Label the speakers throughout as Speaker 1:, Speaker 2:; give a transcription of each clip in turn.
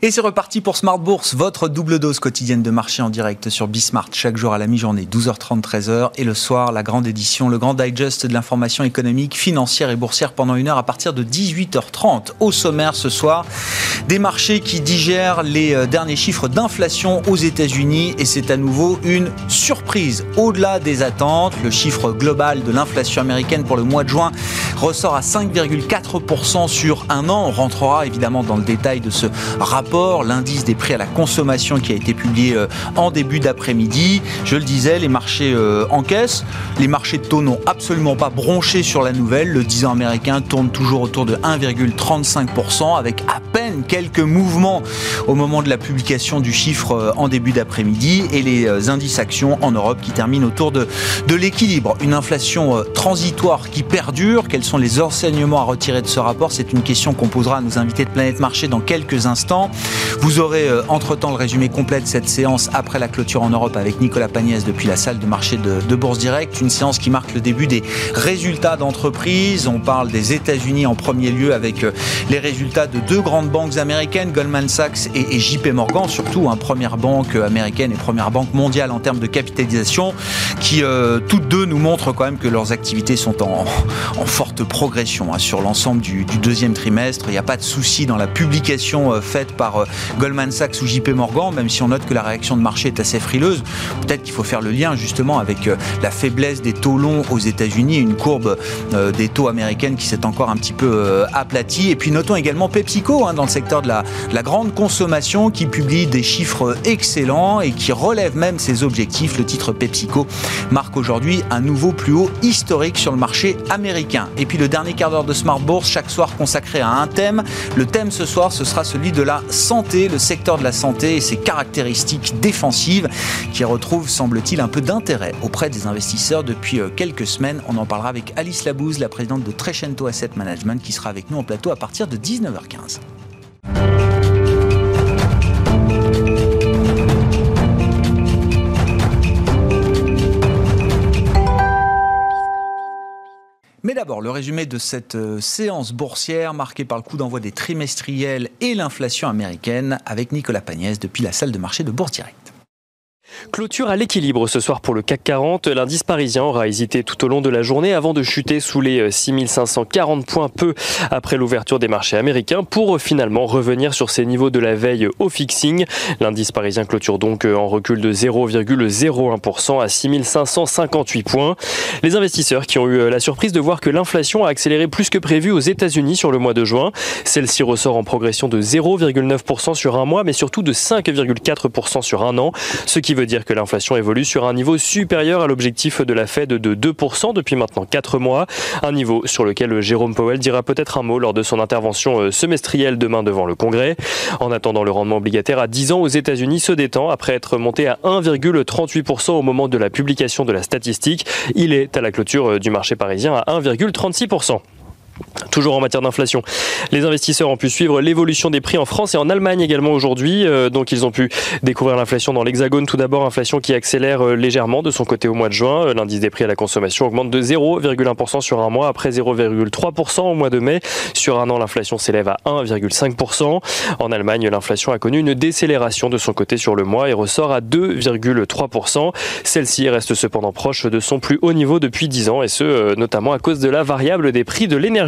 Speaker 1: Et c'est reparti pour Smart Bourse, votre double dose quotidienne de marché en direct sur Bismart, chaque jour à la mi-journée, 12h30, 13h. Et le soir, la grande édition, le grand digest de l'information économique, financière et boursière pendant une heure à partir de 18h30. Au sommaire ce soir, des marchés qui digèrent les euh, derniers chiffres d'inflation aux États-Unis. Et c'est à nouveau une surprise. Au-delà des attentes, le chiffre global de l'inflation américaine pour le mois de juin ressort à 5,4% sur un an. On rentrera évidemment dans le détail de ce rapport l'indice des prix à la consommation qui a été publié euh, en début d'après-midi. Je le disais, les marchés euh, encaissent. Les marchés de taux n'ont absolument pas bronché sur la nouvelle. Le 10 ans américain tourne toujours autour de 1,35% avec à peine quelques mouvements au moment de la publication du chiffre euh, en début d'après-midi et les indices actions en Europe qui terminent autour de, de l'équilibre. Une inflation transitoire qui perdure. Quels sont les enseignements à retirer de ce rapport? C'est une question qu'on posera à nos invités de Planète Marché dans quelques instants. Vous aurez euh, entre-temps le résumé complet de cette séance après la clôture en Europe avec Nicolas Pagnès depuis la salle de marché de, Bourse Direct. Une séance qui marque le début des résultats d'entreprise. On parle des États-Unis en premier lieu avec euh, les résultats de deux grandes banques américaines, Goldman Sachs et, JP Morgan, surtout, hein, première banque américaine et première banque mondiale en termes de capitalisation, qui euh, toutes deux nous montrent quand même que leurs activités sont en, forte progression hein, sur l'ensemble du, du, deuxième trimestre. Il n'y a pas de souci dans la publication faite par euh, Goldman Sachs ou JP Morgan, même si on note que la réaction de marché est assez frileuse. Peut-être qu'il faut faire le lien justement avec euh, la faiblesse des taux longs aux États-Unis, une courbe euh, des taux américaines qui s'est encore un petit peu aplatie. Et puis notons également PepsiCo hein, dans le secteur de la, la grande consommation qui publie des chiffres excellents et qui relève même ses objectifs. Le titre PepsiCo marque aujourd'hui un nouveau plus haut historique sur le marché américain. Et puis le dernier quart d'heure de Smart Bourse, chaque soir consacré à un thème. Le thème ce soir, ce sera celui de la santé, le secteur de la santé et ses caractéristiques défensives qui retrouvent, semble-t-il, un peu d'intérêt auprès des investisseurs depuis euh, quelques semaines. On en parlera avec Alice Labouze, la présidente de Trecento Asset Management, qui sera avec nous en plateau à partir de 19h15. Mais d'abord, le résumé de cette euh, séance boursière marquée par le coup d'envoi des trimestriels et l'inflation américaine avec Nicolas Pagnès depuis la salle de marché de Bourse.
Speaker 2: Clôture à l'équilibre ce soir pour le CAC 40. L'indice parisien aura hésité tout au long de la journée avant de chuter sous les 6540 points peu après l'ouverture des marchés américains pour finalement revenir sur ses niveaux de la veille au fixing. L'indice parisien clôture donc en recul de 0,01% à 6558 points. Les investisseurs qui ont eu la surprise de voir que l'inflation a accéléré plus que prévu aux États-Unis sur le mois de juin. Celle-ci ressort en progression de 0,9% sur un mois mais surtout de 5,4% sur un an, ce qui veut dire que l'inflation évolue sur un niveau supérieur à l'objectif de la Fed de 2% depuis maintenant 4 mois, un niveau sur lequel Jérôme Powell dira peut-être un mot lors de son intervention euh, semestrielle demain devant le Congrès. En attendant, le rendement obligataire à 10 ans aux États-Unis se détend après être monté à 1,38% au moment de la publication de la statistique. Il est à la clôture euh, du marché parisien à 1,36%. Toujours en matière d'inflation, les investisseurs ont pu suivre l'évolution des prix en France et en Allemagne également aujourd'hui. Euh, donc ils ont pu découvrir l'inflation dans l'Hexagone. Tout d'abord, inflation qui accélère euh, légèrement de son côté au mois de juin. Euh, l'indice des prix à la consommation augmente de 0,1% sur un mois après 0,3% au mois de mai. Sur un an, l'inflation s'élève à 1,5%. En Allemagne, l'inflation a connu une décélération de son côté sur le mois et ressort à 2,3%. Celle-ci reste cependant proche de son plus haut niveau depuis 10 ans et ce, notamment à cause de la variable des prix de l'énergie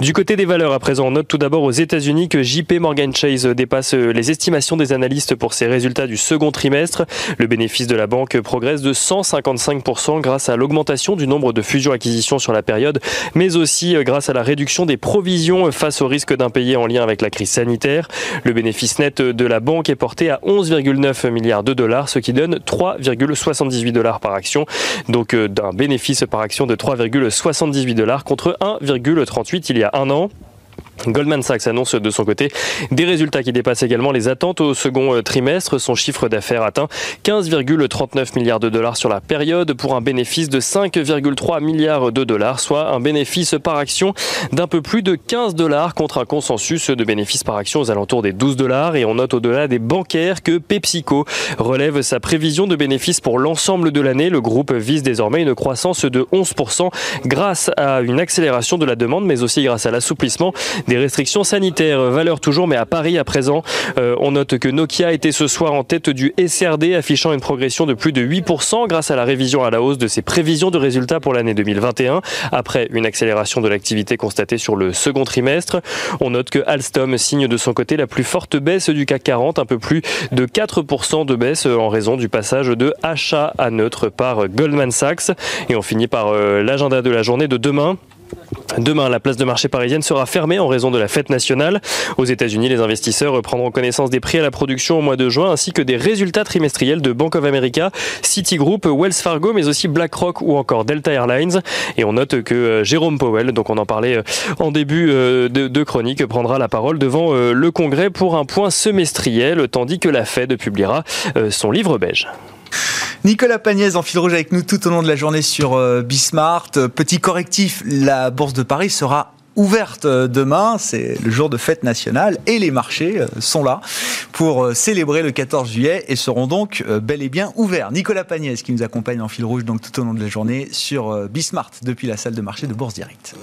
Speaker 2: du côté des valeurs, à présent, on note tout d'abord aux États-Unis que JP Morgan Chase dépasse les estimations des analystes pour ses résultats du second trimestre. Le bénéfice de la banque progresse de 155% grâce à l'augmentation du nombre de fusions-acquisitions sur la période, mais aussi grâce à la réduction des provisions face au risque d'impayés en lien avec la crise sanitaire. Le bénéfice net de la banque est porté à 11,9 milliards de dollars, ce qui donne 3,78 dollars par action. Donc euh, d'un bénéfice par action de 3,78 dollars contre 1, 38 il y a un an. Goldman Sachs annonce de son côté des résultats qui dépassent également les attentes au second euh, trimestre. Son chiffre d'affaires atteint 15,39 milliards de dollars sur la période pour un bénéfice de 5,3 milliards de dollars, soit un bénéfice par action d'un peu plus de 15 dollars contre un consensus de bénéfice par action aux alentours des 12 dollars. Et on note au-delà des bancaires que PepsiCo relève sa prévision de bénéfice pour l'ensemble de l'année. Le groupe vise désormais une croissance de 11% grâce à une accélération de la demande, mais aussi grâce à l'assouplissement des restrictions sanitaires. Valeur toujours, mais à Paris à présent. Euh, on note que Nokia était ce soir en tête du SRD, affichant une progression de plus de 8% grâce à la révision à la hausse de ses prévisions de résultats pour l'année 2021, après une accélération de l'activité constatée sur le second trimestre. On note que Alstom signe de son côté la plus forte baisse du CAC 40, un peu plus de 4% de baisse en raison du passage de achat à neutre par Goldman Sachs. Et on finit par euh, l'agenda de la journée de demain. Demain, la place de marché parisienne sera fermée en raison de la fête nationale. Aux États-Unis, les investisseurs prendront connaissance des prix à la production au mois de juin ainsi que des résultats trimestriels de Bank of America, Citigroup, Wells Fargo, mais aussi BlackRock ou encore Delta Airlines. Et on note que euh, Jérôme Powell, donc on en parlait euh, en début euh, de, chronique, prendra la parole devant le Congrès pour un point semestriel, tandis que la Fed publiera son livre beige.
Speaker 1: Nicolas Pagnès en fil rouge avec nous tout au long de la journée sur euh, Bismart. Petit correctif, la Bourse de Paris sera ouverte euh, demain, c'est le jour de fête nationale et les marchés euh, sont là pour célébrer le 14 juillet et seront donc bel et bien ouverts. Nicolas Pagnès qui nous accompagne en fil rouge donc tout au long de la journée sur Bismart depuis la salle de marché de Bourse Direct.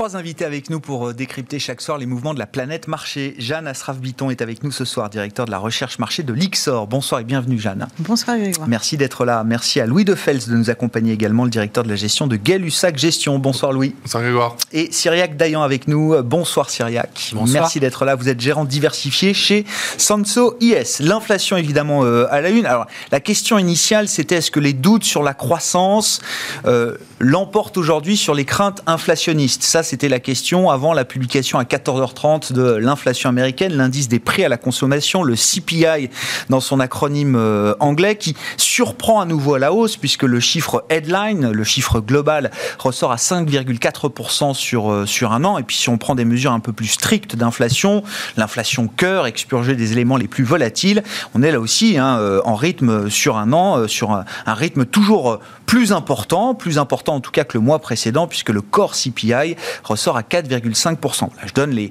Speaker 1: Trois invités avec nous pour euh, décrypter chaque soir les mouvements de la planète marché. Jeanne Asraf-Biton est avec nous ce soir, directeur de la recherche marché de l'IXOR. Bonsoir et bienvenue Jeanne.
Speaker 3: Bonsoir Grégoire.
Speaker 1: Merci d'être là. Merci à Louis de Fels de nous accompagner également, le directeur de la gestion de Gay-Lussac Gestion. Bonsoir Louis.
Speaker 4: Bonsoir Grégoire.
Speaker 1: Et Cyriac Dayan avec nous. Bonsoir Cyriac.
Speaker 5: Bonsoir.
Speaker 1: Merci d'être là. Vous êtes gérant diversifié chez Sanso IS. L'inflation évidemment euh, à la une. Alors la question initiale c'était est-ce que les doutes sur la croissance euh, l'emportent aujourd'hui sur les craintes inflationnistes? Ça c'était la question avant la publication à 14h30 de l'inflation américaine, l'indice des prix à la consommation, le CPI dans son acronyme euh, anglais, qui surprend à nouveau à la hausse puisque le chiffre headline, le chiffre global, ressort à 5,4% sur, euh, sur un an. Et puis si on prend des mesures un peu plus strictes d'inflation, l'inflation cœur, expurgée des éléments les plus volatiles, on est là aussi hein, euh, en rythme sur un an, sur un, un rythme toujours plus important, plus important en tout cas que le mois précédent, puisque le core CPI ressort à 4,5%. je donne les,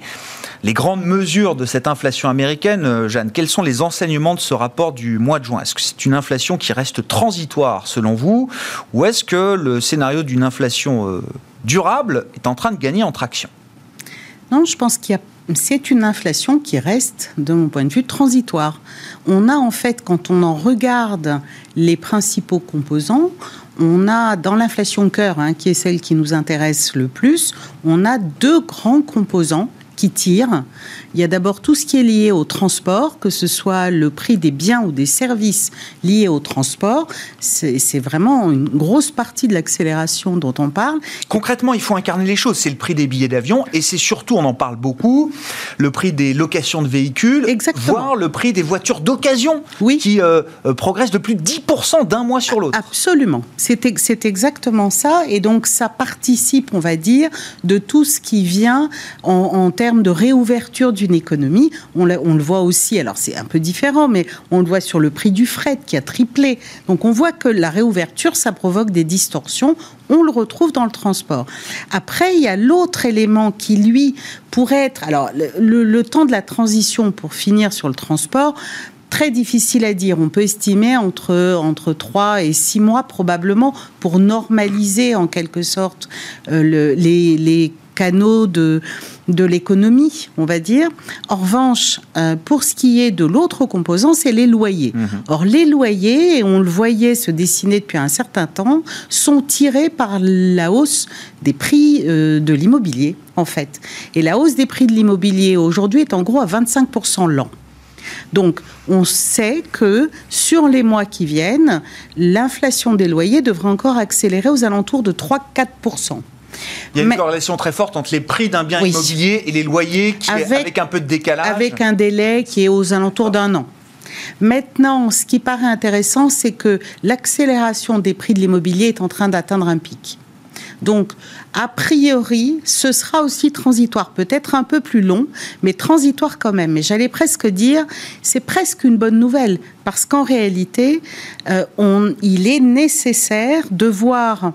Speaker 1: les grandes mesures de cette inflation américaine. Euh, Jeanne, quels sont les enseignements de ce rapport du mois de juin? Est-ce que c'est une inflation qui reste transitoire selon vous? Ou est-ce que le scénario d'une inflation euh, durable est en train de gagner en traction?
Speaker 3: Non, je pense qu'il y a c'est une inflation qui reste, de mon point de vue, transitoire. On a en fait, quand on en regarde les principaux composants, on a dans l'inflation cœur, hein, qui est celle qui nous intéresse le plus, on a deux grands composants qui tirent. Il y a d'abord tout ce qui est lié au transport, que ce soit le prix des biens ou des services liés au transport. C'est vraiment une grosse partie de l'accélération dont on parle.
Speaker 1: Concrètement, il faut incarner les choses. C'est le prix des billets d'avion et c'est surtout, on en parle beaucoup, le prix des locations de véhicules,
Speaker 3: Exactement.
Speaker 1: voire le prix des voitures d'occasion
Speaker 3: oui.
Speaker 1: qui euh, euh, progresse de plus de 10% d'un mois sur l'autre.
Speaker 3: Absolument. C'est exactement ça. Et donc, ça participe, on va dire, de tout ce qui vient en, en termes de réouverture d'une économie. On, le voit aussi, alors c'est un peu différent, mais on le voit sur le prix du fret qui a triplé. Donc on voit que la réouverture, ça provoque des distorsions. On le retrouve dans le transport. Après, il y a l'autre élément qui, lui, pourrait être... Alors, le, temps de la transition, pour finir sur le transport, très difficile à dire. On peut estimer entre, entre 3 et 6 mois probablement pour normaliser en quelque sorte euh, le, les, les canaux de, de l'économie, on va dire. En revanche, euh, pour ce qui est de l'autre composant, c'est les loyers. Mmh. Or, les loyers, et on le voyait se dessiner depuis un certain temps, sont tirés par la hausse des prix euh, de l'immobilier, en fait. Et la hausse des prix de l'immobilier aujourd'hui est en gros à 25% l'an. Donc, on sait que sur les mois qui viennent, l'inflation des loyers devrait encore accélérer aux alentours de 3-4%.
Speaker 1: Il y a une corrélation très forte entre les prix d'un bien oui. immobilier et les loyers qui avec, est avec un peu de décalage.
Speaker 3: Avec un délai qui est aux alentours d'un an. Maintenant, ce qui paraît intéressant, c'est que l'accélération des prix de l'immobilier est en train d'atteindre un pic. Donc, a priori, ce sera aussi transitoire, peut-être un peu plus long, mais transitoire quand même. Mais j'allais presque dire, c'est presque une bonne nouvelle, parce qu'en réalité, euh, il est nécessaire de voir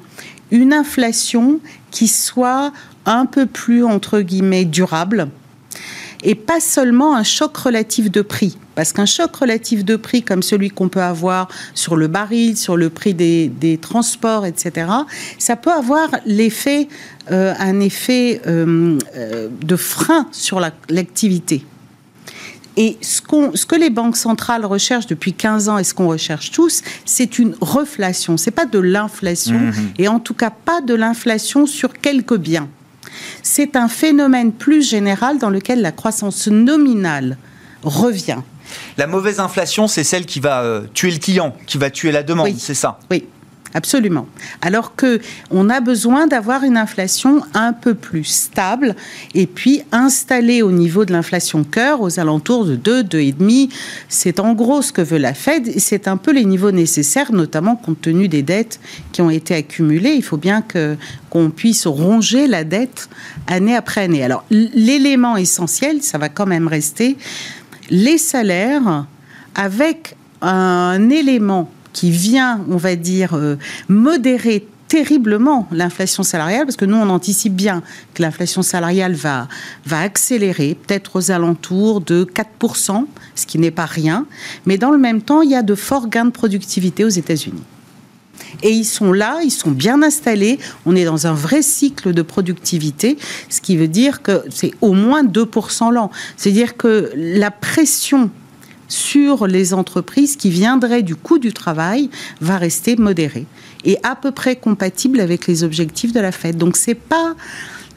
Speaker 3: une inflation qui soit un peu plus, entre guillemets, durable et pas seulement un choc relatif de prix. Parce qu'un choc relatif de prix comme celui qu'on peut avoir sur le baril, sur le prix des, transports, etc., ça peut avoir l'effet, euh, un effet euh, euh, de frein sur l'activité. Et ce, ce, que les banques centrales recherchent depuis 15 ans et ce qu'on recherche tous, c'est une reflation. C'est pas de l'inflation, mmh et en tout cas pas de l'inflation sur quelques biens. C'est un phénomène plus général dans lequel la croissance nominale revient.
Speaker 1: La mauvaise inflation, c'est celle qui va euh, tuer le client, qui va tuer la demande, c'est ça?
Speaker 3: Oui. Absolument. Alors que on a besoin d'avoir une inflation un peu plus stable et puis installée au niveau de l'inflation cœur aux alentours de 2, 2,5. C'est en gros ce que veut la Fed et c'est un peu les niveaux nécessaires, notamment compte tenu des dettes qui ont été accumulées. Il faut bien qu'on puisse ronger la dette année après année. Alors l'élément essentiel, ça va quand même rester les salaires avec un élément qui vient, on va dire, euh, modérer terriblement l'inflation salariale, parce que nous, on anticipe bien que l'inflation salariale va, va accélérer, peut-être aux alentours de 4%, ce qui n'est pas rien. Mais dans le même temps, il y a de forts gains de productivité aux États-Unis. Et ils sont là, ils sont bien installés. On est dans un vrai cycle de productivité, ce qui veut dire que c'est au moins 2% l'an. C'est-à-dire que la pression sur les entreprises qui viendraient du coût du travail va rester modérée et à peu près compatible avec les objectifs de la Fed. Donc c'est pas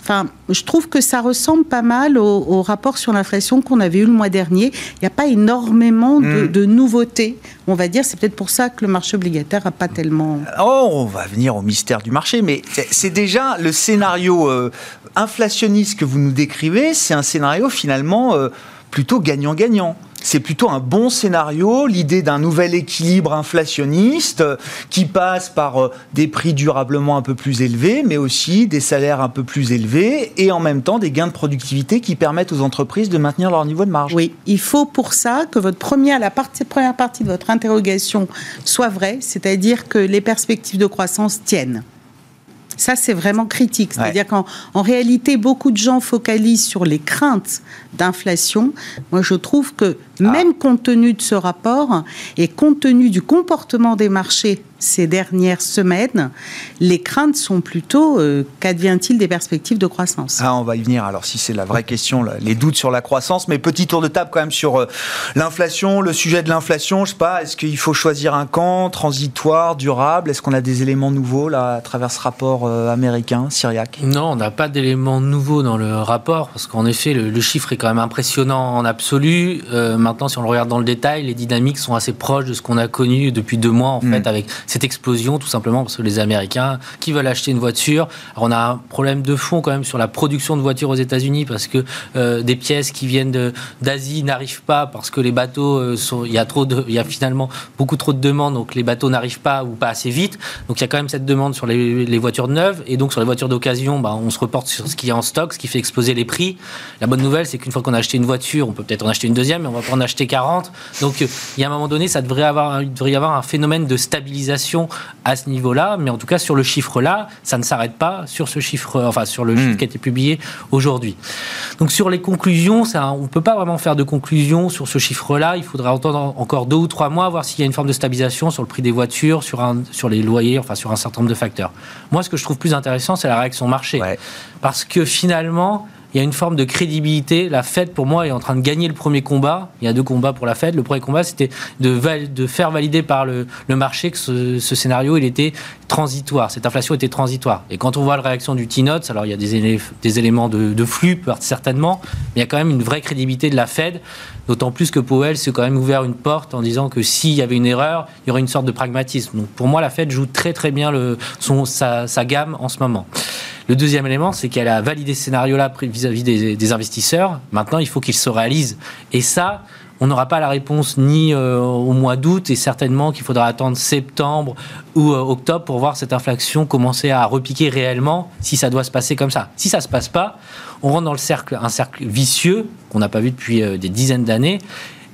Speaker 3: Enfin, je trouve que ça ressemble pas mal au, rapport sur l'inflation qu'on avait eu le mois dernier. Il n'y a pas énormément de, hmm. nouveautés, on va dire. C'est peut-être pour ça que le marché obligataire n'a pas tellement.
Speaker 1: Oh, on va venir au mystère du marché, mais c'est déjà le scénario euh, inflationniste que vous nous décrivez. C'est un scénario finalement euh, plutôt gagnant-gagnant c'est plutôt un bon scénario, l'idée d'un nouvel équilibre inflationniste euh, qui passe par euh, des prix durablement un peu plus élevés, mais aussi des salaires un peu plus élevés et en même temps des gains de productivité qui permettent aux entreprises de maintenir leur niveau de marge.
Speaker 3: Oui, il faut pour ça que votre première, la première partie de votre interrogation soit vraie, c'est-à-dire que les perspectives de croissance tiennent. Ça, c'est vraiment critique. C'est-à-dire qu'en réalité, beaucoup de gens focalisent sur les craintes d'inflation. Moi, je trouve que ah. même compte tenu de ce rapport et compte tenu du comportement des marchés ces dernières semaines, les craintes sont plutôt euh, qu'advient-il des perspectives de croissance?
Speaker 1: Ah, On va y venir. Alors, si c'est la vraie question, les doutes sur la croissance, mais petit tour de table quand même sur euh, l'inflation, le sujet de l'inflation. Je sais pas, est-ce qu'il faut choisir un camp transitoire, durable? Est-ce qu'on a des éléments nouveaux là à travers ce rapport euh, américain, syriaque?
Speaker 4: Non, on n'a pas d'éléments nouveaux dans le rapport parce qu'en effet, le, chiffre est quand même impressionnant en absolu. maintenant, si on le regarde dans le détail, les dynamiques sont assez proches de ce qu'on a connu depuis deux mois en hmm. fait avec cette explosion, tout simplement parce que les Américains qui veulent acheter une voiture, alors on a un problème de fond quand même sur la production de voitures aux États-Unis parce que euh, des pièces qui viennent d'Asie n'arrivent pas parce que les bateaux euh, sont, il y a trop de, il y a finalement beaucoup trop de demandes, donc les bateaux n'arrivent pas ou pas assez vite. Donc il y a quand même cette demande sur les, voitures neuves et donc sur les voitures d'occasion, bah, on se reporte sur ce qui est en stock, ce qui fait exploser les prix. La bonne nouvelle, c'est qu'une fois qu'on a acheté une voiture, on peut peut-être en acheter une deuxième, mais on va pas en acheter 40. Donc il y a un moment donné, ça devrait avoir, il devrait y avoir un phénomène de stabilisation à ce niveau-là, mais en tout cas sur le chiffre-là, ça ne s'arrête pas sur ce chiffre, enfin sur le chiffre hmm. qui a été publié aujourd'hui. Donc sur les conclusions, ça, on ne peut pas vraiment faire de conclusion sur ce chiffre-là. Il faudra attendre encore deux ou trois mois, voir s'il y a une forme de stabilisation sur le prix des voitures, sur, un, sur les loyers, enfin sur un certain nombre de facteurs. Moi, ce que je trouve plus intéressant, c'est la réaction marché. Parce que finalement, il y a une forme de crédibilité. La Fed, pour moi, est en train de gagner le premier combat. Il y a deux combats pour la Fed. Le premier combat, c'était de, faire valider par le, marché que ce, scénario, il était transitoire. Cette inflation était transitoire. Et quand on voit la réaction du T-Notes, alors il y a des, des éléments de, flux, certainement, mais il y a quand même une vraie crédibilité de la Fed. D'autant plus que Powell s'est quand même ouvert une porte en disant que s'il y avait une erreur, il y aurait une sorte de pragmatisme. Donc pour moi, la Fed joue très très bien le, son, sa, sa gamme en ce moment. Le deuxième élément, c'est qu'elle a validé ce scénario-là vis-à-vis des, investisseurs. Maintenant, il faut qu'il se réalise. Et ça, on n'aura pas la réponse ni euh, au mois d'août et certainement qu'il faudra attendre septembre ou euh, octobre pour voir cette inflation commencer à repiquer réellement si ça doit se passer comme ça. Si ça se passe pas, on rentre dans le cercle, un cercle vicieux qu'on n'a pas vu depuis euh, des dizaines d'années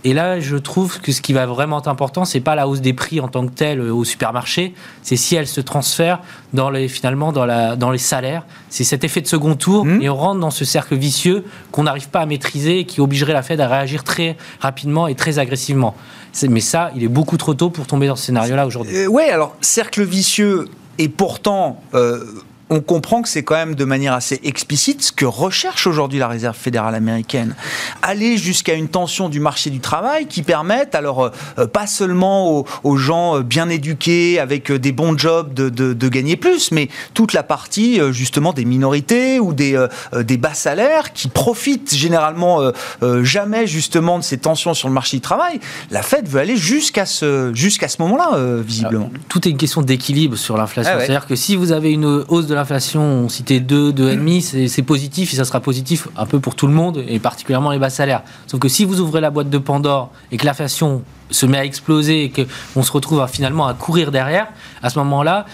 Speaker 4: et là, je trouve que ce qui va vraiment être important, c'est pas la hausse des prix en tant que telle euh, au supermarché, c'est si elle se transfère dans les, finalement dans, la, dans les salaires. C'est cet effet de second tour mmh. et on rentre dans ce cercle vicieux qu'on n'arrive pas à maîtriser et qui obligerait la Fed à réagir très rapidement et très agressivement. Mais ça, il est beaucoup trop tôt pour tomber dans ce scénario-là aujourd'hui.
Speaker 1: Euh, oui, alors cercle vicieux et pourtant. Euh, on comprend que c'est quand même de manière assez explicite ce que recherche aujourd'hui la Réserve fédérale américaine. Aller jusqu'à une tension du marché du travail qui permette, alors euh, pas seulement aux, gens euh, bien éduqués avec euh, des bons jobs de, gagner plus, mais toute la partie justement des minorités ou des, des bas salaires qui profitent généralement jamais justement de ces tensions sur le marché du travail. La Fed veut aller jusqu'à ce, jusqu'à ce moment-là, visiblement.
Speaker 4: tout est une question d'équilibre sur l'inflation. Ah C'est-à-dire que si vous avez une hausse de la l'inflation, on citait 2, 2,5, c'est positif et ça sera positif un peu pour tout le monde et particulièrement les bas salaires. Sauf que si vous ouvrez la boîte de Pandore et que l'inflation se met à exploser et qu'on se retrouve finalement à courir derrière, à ce moment-là,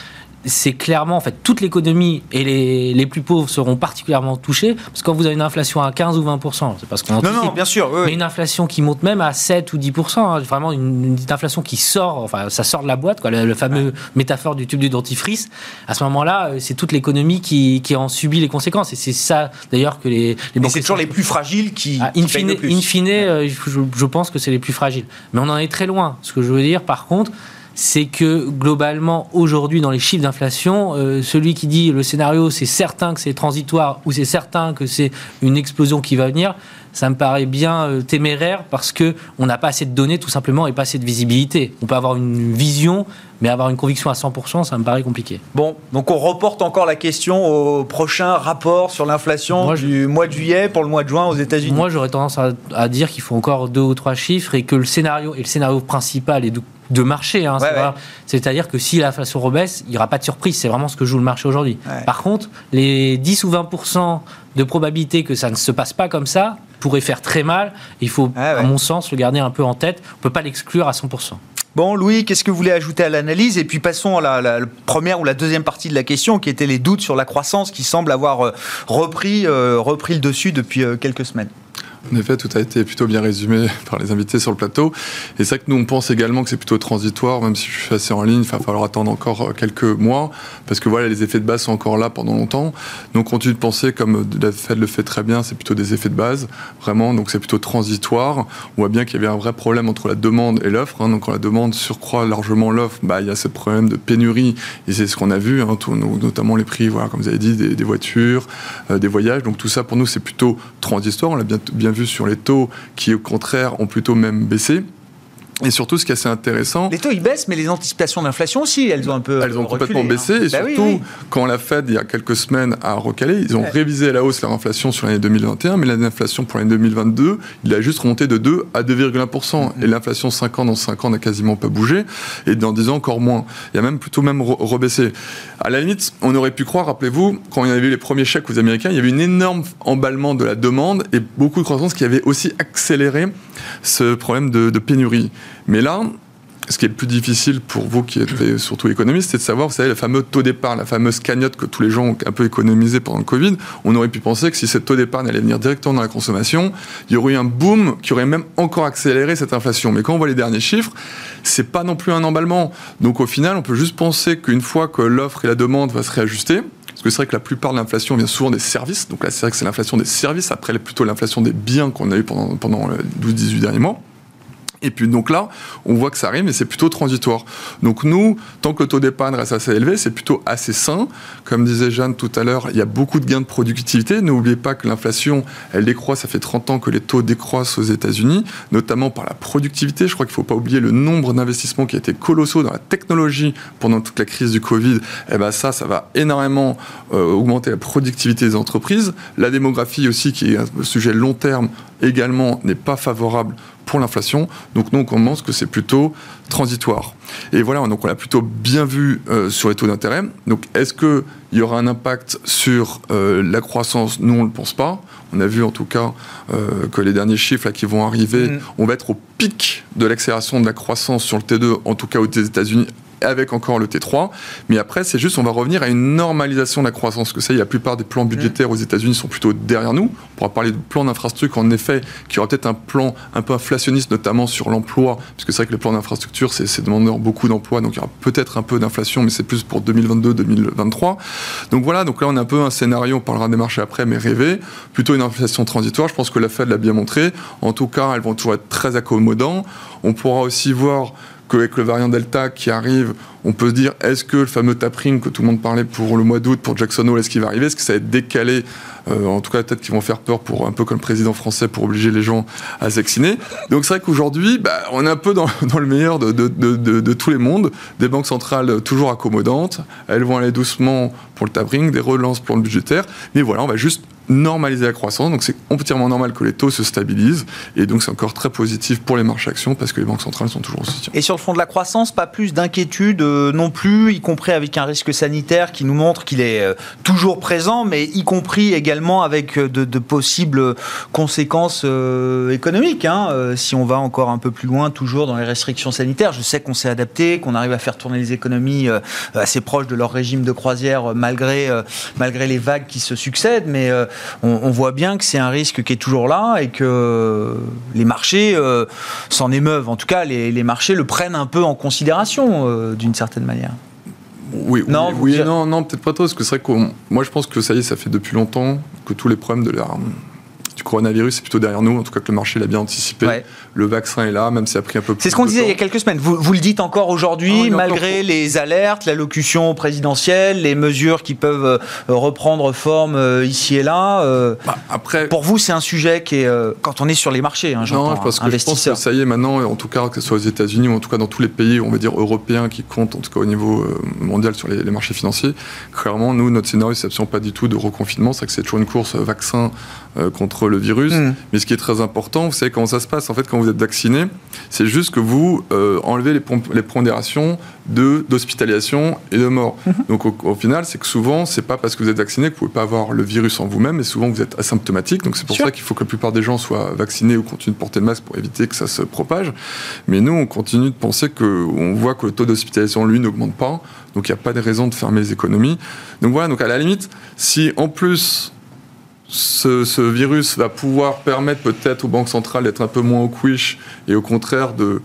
Speaker 4: c'est clairement, en fait, toute l'économie et les, les, plus pauvres seront particulièrement touchés. Parce que quand vous avez une inflation à 15 ou 20 c'est parce qu'on
Speaker 1: Non, non, bien sûr.
Speaker 4: mais une inflation qui monte même à 7 ou 10 hein, vraiment une, inflation qui sort, enfin, ça sort de la boîte, quoi, le, fameux métaphore du tube du dentifrice. À ce moment-là, c'est toute l'économie qui, qui, en subit les conséquences. Et c'est ça, d'ailleurs, que les,
Speaker 1: les c'est toujours les plus fragiles qui.
Speaker 4: Ah, in, fine, in fine, euh, je, je pense que c'est les plus fragiles. Mais on en est très loin. Ce que je veux dire, par contre, c'est que globalement, aujourd'hui, dans les chiffres d'inflation, euh, celui qui dit le scénario, c'est certain que c'est transitoire ou c'est certain que c'est une explosion qui va venir, ça me paraît bien euh, téméraire parce que on n'a pas assez de données tout simplement et pas assez de visibilité. On peut avoir une vision, mais avoir une conviction à 100%, ça me paraît compliqué.
Speaker 1: Bon, donc on reporte encore la question au prochain rapport sur l'inflation du mois de juillet pour le mois de juin aux États-Unis.
Speaker 4: Moi, j'aurais tendance à, à, dire qu'il faut encore deux ou trois chiffres et que le scénario et le scénario principal est de marché. Hein, C'est-à-dire que si l'inflation rebaisse, il n'y aura pas de surprise. C'est vraiment ce que joue le marché aujourd'hui. Par contre, les 10 ou 20% de probabilité que ça ne se passe pas comme ça pourrait faire très mal. Il faut, à mon sens, le garder un peu en tête. On ne peut pas l'exclure à 100%.
Speaker 1: Bon, Louis, qu'est-ce que vous voulez ajouter à l'analyse? Et puis passons à la, première ou la deuxième partie de la question, qui était les doutes sur la croissance, qui semble avoir euh, repris, euh, repris le dessus depuis euh, quelques semaines.
Speaker 5: En effet, tout a été plutôt bien résumé par les invités sur le plateau. Et c'est vrai que nous, on pense également que c'est plutôt transitoire, même si je suis assez en ligne, il va falloir attendre encore euh, quelques mois, parce que voilà, les effets de base sont encore là pendant longtemps. Donc, on continue de penser, comme la Fed le fait très bien, c'est plutôt des effets de base, vraiment, donc c'est plutôt transitoire. On voit bien qu'il y avait un vrai problème entre la demande et l'offre. Hein. donc, quand la demande surcroît largement l'offre, bah, il y a ce problème de pénurie, et c'est ce qu'on a vu, hein, notamment les prix, comme vous avez dit, des, voitures, euh, des voyages. Donc, tout ça, pour nous, c'est plutôt transitoire. Vu sur les taux qui, au contraire, ont plutôt même baissé. Et surtout, ce qui est assez intéressant.
Speaker 1: Les taux, ils baissent, mais les anticipations d'inflation aussi, elles ont un peu.
Speaker 5: Elles ont complètement hein. baissé. Et bah surtout, quand la Fed, il y a quelques semaines, a recalé, ils ont révisé à la hausse leur inflation sur l'année 2021, mais l'inflation pour l'année 2022, il a juste remonté de 2 à 2,1%. Mm-hmm. Et l'inflation 5 ans dans 5 ans n'a quasiment pas bougé. Et dans 10 ans, encore moins. Il y a même plutôt même rebaissé. À la limite, on aurait pu croire, rappelez-vous, quand il y avait eu les premiers chèques aux Américains, il y avait une énorme emballement de la demande et beaucoup de croissance qui avait aussi accéléré ce problème de, de pénurie. Mais là, ce qui est le plus difficile pour vous qui êtes surtout économiste, c'est de savoir, vous savez, le fameux taux d'épargne, la fameuse cagnotte que tous les gens ont un peu économisé pendant le Covid. On aurait pu penser que si ce taux d'épargne allait venir directement dans la consommation, il y aurait eu un boom qui aurait même encore accéléré cette inflation. Mais quand on voit les derniers chiffres, c'est pas non plus un emballement. Donc au final, on peut juste penser qu'une fois que l'offre et la demande vont se réajuster, parce que c'est vrai que la plupart de l'inflation vient souvent des services. Donc là, c'est vrai que c'est l'inflation des services, après plutôt l'inflation des biens qu'on a eu pendant, pendant les 12-18 derniers mois. Et puis donc là, on voit que ça arrive, mais c'est plutôt transitoire. Donc nous, tant que le taux d'épargne reste assez élevé, c'est plutôt assez sain. Comme disait Jeanne tout à l'heure, il y a beaucoup de gains de productivité. N'oubliez pas que l'inflation, elle décroît. Ça fait 30 ans que les taux décroissent aux États-Unis, notamment par la productivité. Je crois qu'il ne faut pas oublier le nombre d'investissements qui a été colossaux dans la technologie pendant toute la crise du Covid. Et eh ben ça, ça va énormément euh, augmenter la productivité des entreprises. La démographie aussi, qui est un sujet long terme, également n'est pas favorable pour l'inflation. Donc nous, on pense que c'est plutôt transitoire. Et voilà, donc on l'a plutôt bien vu euh, sur les taux d'intérêt. Donc est-ce qu'il y aura un impact sur euh, la croissance? Nous, on ne le pense pas. On a vu en tout cas euh, que les derniers chiffres là, qui vont arriver, mm. on va être au pic de l'accélération de la croissance sur le T2, en tout cas aux États-Unis, avec encore le T3. Mais après, c'est juste, on va revenir à une normalisation de la croissance. Que ça, la plupart des plans budgétaires aux États-Unis sont plutôt derrière nous. On pourra parler de plans d'infrastructure, en effet, qui aura peut-être un plan un peu inflationniste, notamment sur l'emploi, parce que c'est vrai que les plans d'infrastructure, c'est demandeur beaucoup d'emplois, donc il y aura peut-être un peu d'inflation, mais c'est plus pour 2022-2023. Donc voilà, donc là, on a un peu un scénario, on parlera des marchés après, mais rêvé, plutôt une inflation transitoire. Je pense que la Fed l'a bien montré. En tout cas, elles vont toujours être très accommodants. On pourra aussi voir qu'avec le variant Delta qui arrive, on peut se dire est-ce que le fameux tapering que tout le monde parlait pour le mois d'août pour Jackson Hole, est-ce qu'il va arriver? Est-ce que ça va être décalé? Euh, En tout cas, peut-être qu'ils vont faire peur pour un peu comme le président français pour obliger les gens à se vacciner. Donc c'est vrai qu'aujourd'hui, bah, on est un peu dans, le meilleur de, tous les mondes. Des banques centrales toujours accommodantes, elles vont aller doucement pour le tapering, des relances pour le budgétaire. Mais voilà, on va juste normaliser la croissance. Donc c'est entièrement normal que les taux se stabilisent. Et donc c'est encore très positif pour les marchés actions parce que les banques centrales sont toujours au soutien.
Speaker 1: Et sur le fond de la croissance, pas plus d'inquiétude non plus, y compris avec un risque sanitaire qui nous montre qu'il est euh, toujours présent, mais y compris également avec euh, de, possibles conséquences économiques. Hein, si on va encore un peu plus loin, toujours dans les restrictions sanitaires. Je sais qu'on s'est adapté, qu'on arrive à faire tourner les économies assez proches de leur régime de croisière malgré, malgré les vagues qui se succèdent, mais on, voit bien que c'est un risque qui est toujours là et que les marchés euh, s'en émeuvent. En tout cas, les, marchés le prennent un peu en considération euh, d'une manière.
Speaker 5: Oui, non, oui, non, non, peut-être pas trop, parce que c'est vrai que moi je pense que ça y est, ça fait depuis longtemps que tous les problèmes de la, coronavirus est plutôt derrière nous, en tout cas que le marché l'a bien anticipé. Le vaccin est là, même s'il a pris un peu plus.
Speaker 1: C'est ce qu'on disait il y a quelques semaines. Vous, vous le dites encore aujourd'hui, ah malgré les alertes, l'allocution présidentielle, les mesures qui peuvent euh, reprendre forme euh, ici et là. Euh, bah, après, pour vous, c'est un sujet qui est quand on est sur les marchés. Hein,
Speaker 5: non, parce que je pense que ça y est maintenant, en tout cas que ce soit aux États-Unis ou en tout cas dans tous les pays, on va dire européens qui comptent en tout cas au niveau mondial sur les, marchés financiers. Clairement, nous, notre scénario, c'est absolument pas du tout de reconfinement. C'est que c'est toujours une course vaccin contre le virus. Mm. Mais ce qui est très important, vous savez comment ça se passe. En fait, quand vous êtes vacciné, c'est juste que vous euh, enlevez les, les pondérations d'hospitalisation et de mort. Mm-hmm. Donc au, final, c'est que souvent, c'est pas parce que vous êtes vacciné que vous pouvez pas avoir le virus en vous-même, mais souvent vous êtes asymptomatique. Donc c'est pour ça qu'il faut que la plupart des gens soient vaccinés ou continuent de porter le masque pour éviter que ça se propage. Mais nous, on continue de penser que on voit que le taux d'hospitalisation lui n'augmente pas. Donc il n'y a pas de raison de fermer les économies. Donc voilà. Donc à la limite, si en plus ce, virus va pouvoir permettre peut-être aux banques centrales d'être un peu moins au quiche et au contraire de...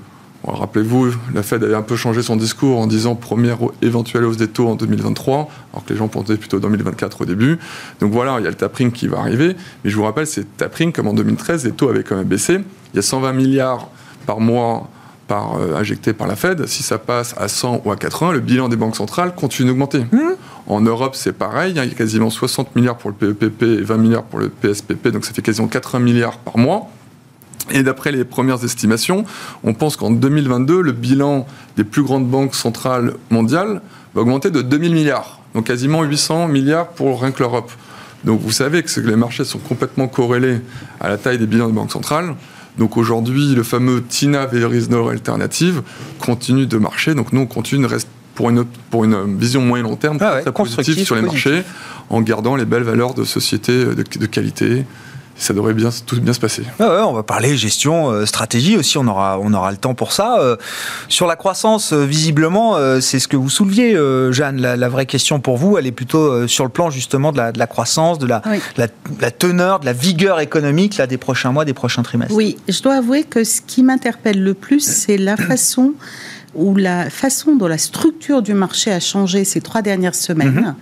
Speaker 5: Rappelez-vous, la Fed avait un peu changé son discours en disant première éventuelle hausse des taux en 2023, alors que les gens pensaient plutôt 2024 au début. Donc voilà, il y a le tapering qui va arriver. Mais je vous rappelle, c'est tapering comme en 2013, les taux avaient quand même baissé. Il y a 120 milliards par mois par, euh, injecté par la Fed, si ça passe à 100 ou à 80, le bilan des banques centrales continue d'augmenter. Mmh. En Europe, c'est pareil, hein, il y a quasiment 60 milliards pour le PEPP e et 20 milliards pour le PSPP, donc ça fait quasiment 80 milliards par mois. Et d'après les premières estimations, on pense qu'en 2022, le bilan des plus grandes banques centrales mondiales va augmenter de 2000 milliards, donc quasiment 800 milliards pour rien que l'Europe. Donc vous savez que les marchés sont complètement corrélés à la taille des bilans des banques centrales. Donc aujourd'hui, le fameux TINA Veris No Alternative continue de marcher. Donc nous, on continue, reste pour une, pour une vision moyen long terme ah très positive sur les marchés, en gardant les belles valeurs de société de, de qualité, ça devrait bien, tout bien se passer.
Speaker 1: on va parler gestion, euh, stratégie aussi, on aura, on aura le temps pour ça. Euh, sur la croissance, euh, visiblement, c'est ce que vous souleviez, Jeanne. La, vraie question pour vous, elle est plutôt sur le plan justement de la, croissance, de la, la, teneur, de la vigueur économique là, des prochains mois, des prochains trimestres.
Speaker 3: Oui, je dois avouer que ce qui m'interpelle le plus, c'est la façon ou la façon dont la structure du marché a changé ces trois dernières semaines. Mhm.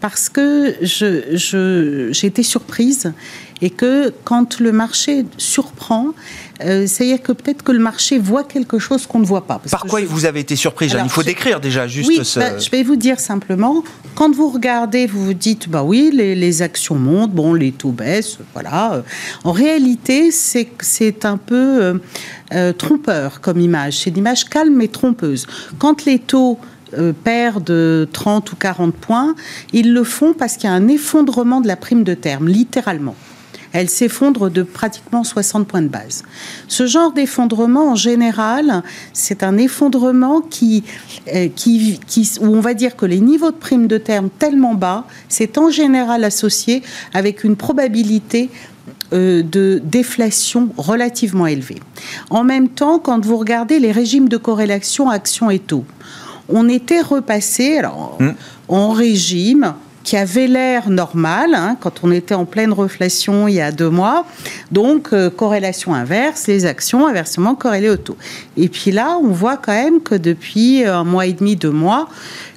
Speaker 3: Parce que j'ai je, j'ai été surprise et que quand le marché surprend, euh, c'est-à-dire que peut-être que le marché voit quelque chose qu'on ne voit pas.
Speaker 1: Par quoi vous avez été surpris Il faut décrire déjà juste
Speaker 3: oui, bah, je vais vous dire simplement, quand vous regardez, vous vous dites, bah oui, les, actions montent, bon, les taux baissent, voilà. En réalité, c'est un peu euh, euh, trompeur comme image. C'est une image calme mais trompeuse. Quand les taux perdent 30 ou 40 points, ils le font parce qu'il y a un effondrement de la prime de terme, littéralement. Elle s'effondre de pratiquement 60 points de base. Ce genre d'effondrement, en général, c'est un effondrement qui, euh, qui, qui, où on va dire que les niveaux de primes de terme tellement bas, c'est en général associé avec une probabilité euh, de déflation relativement élevée. En même temps, quand vous regardez les régimes de corrélation action et taux, on était repassé alors, hmm. en régime qui avait l'air normal hein, quand on était en pleine reflation il y a deux mois. Donc, euh, corrélation inverse, les actions inversement corrélées au taux. Et puis là, on voit quand même que depuis un mois et demi, deux mois,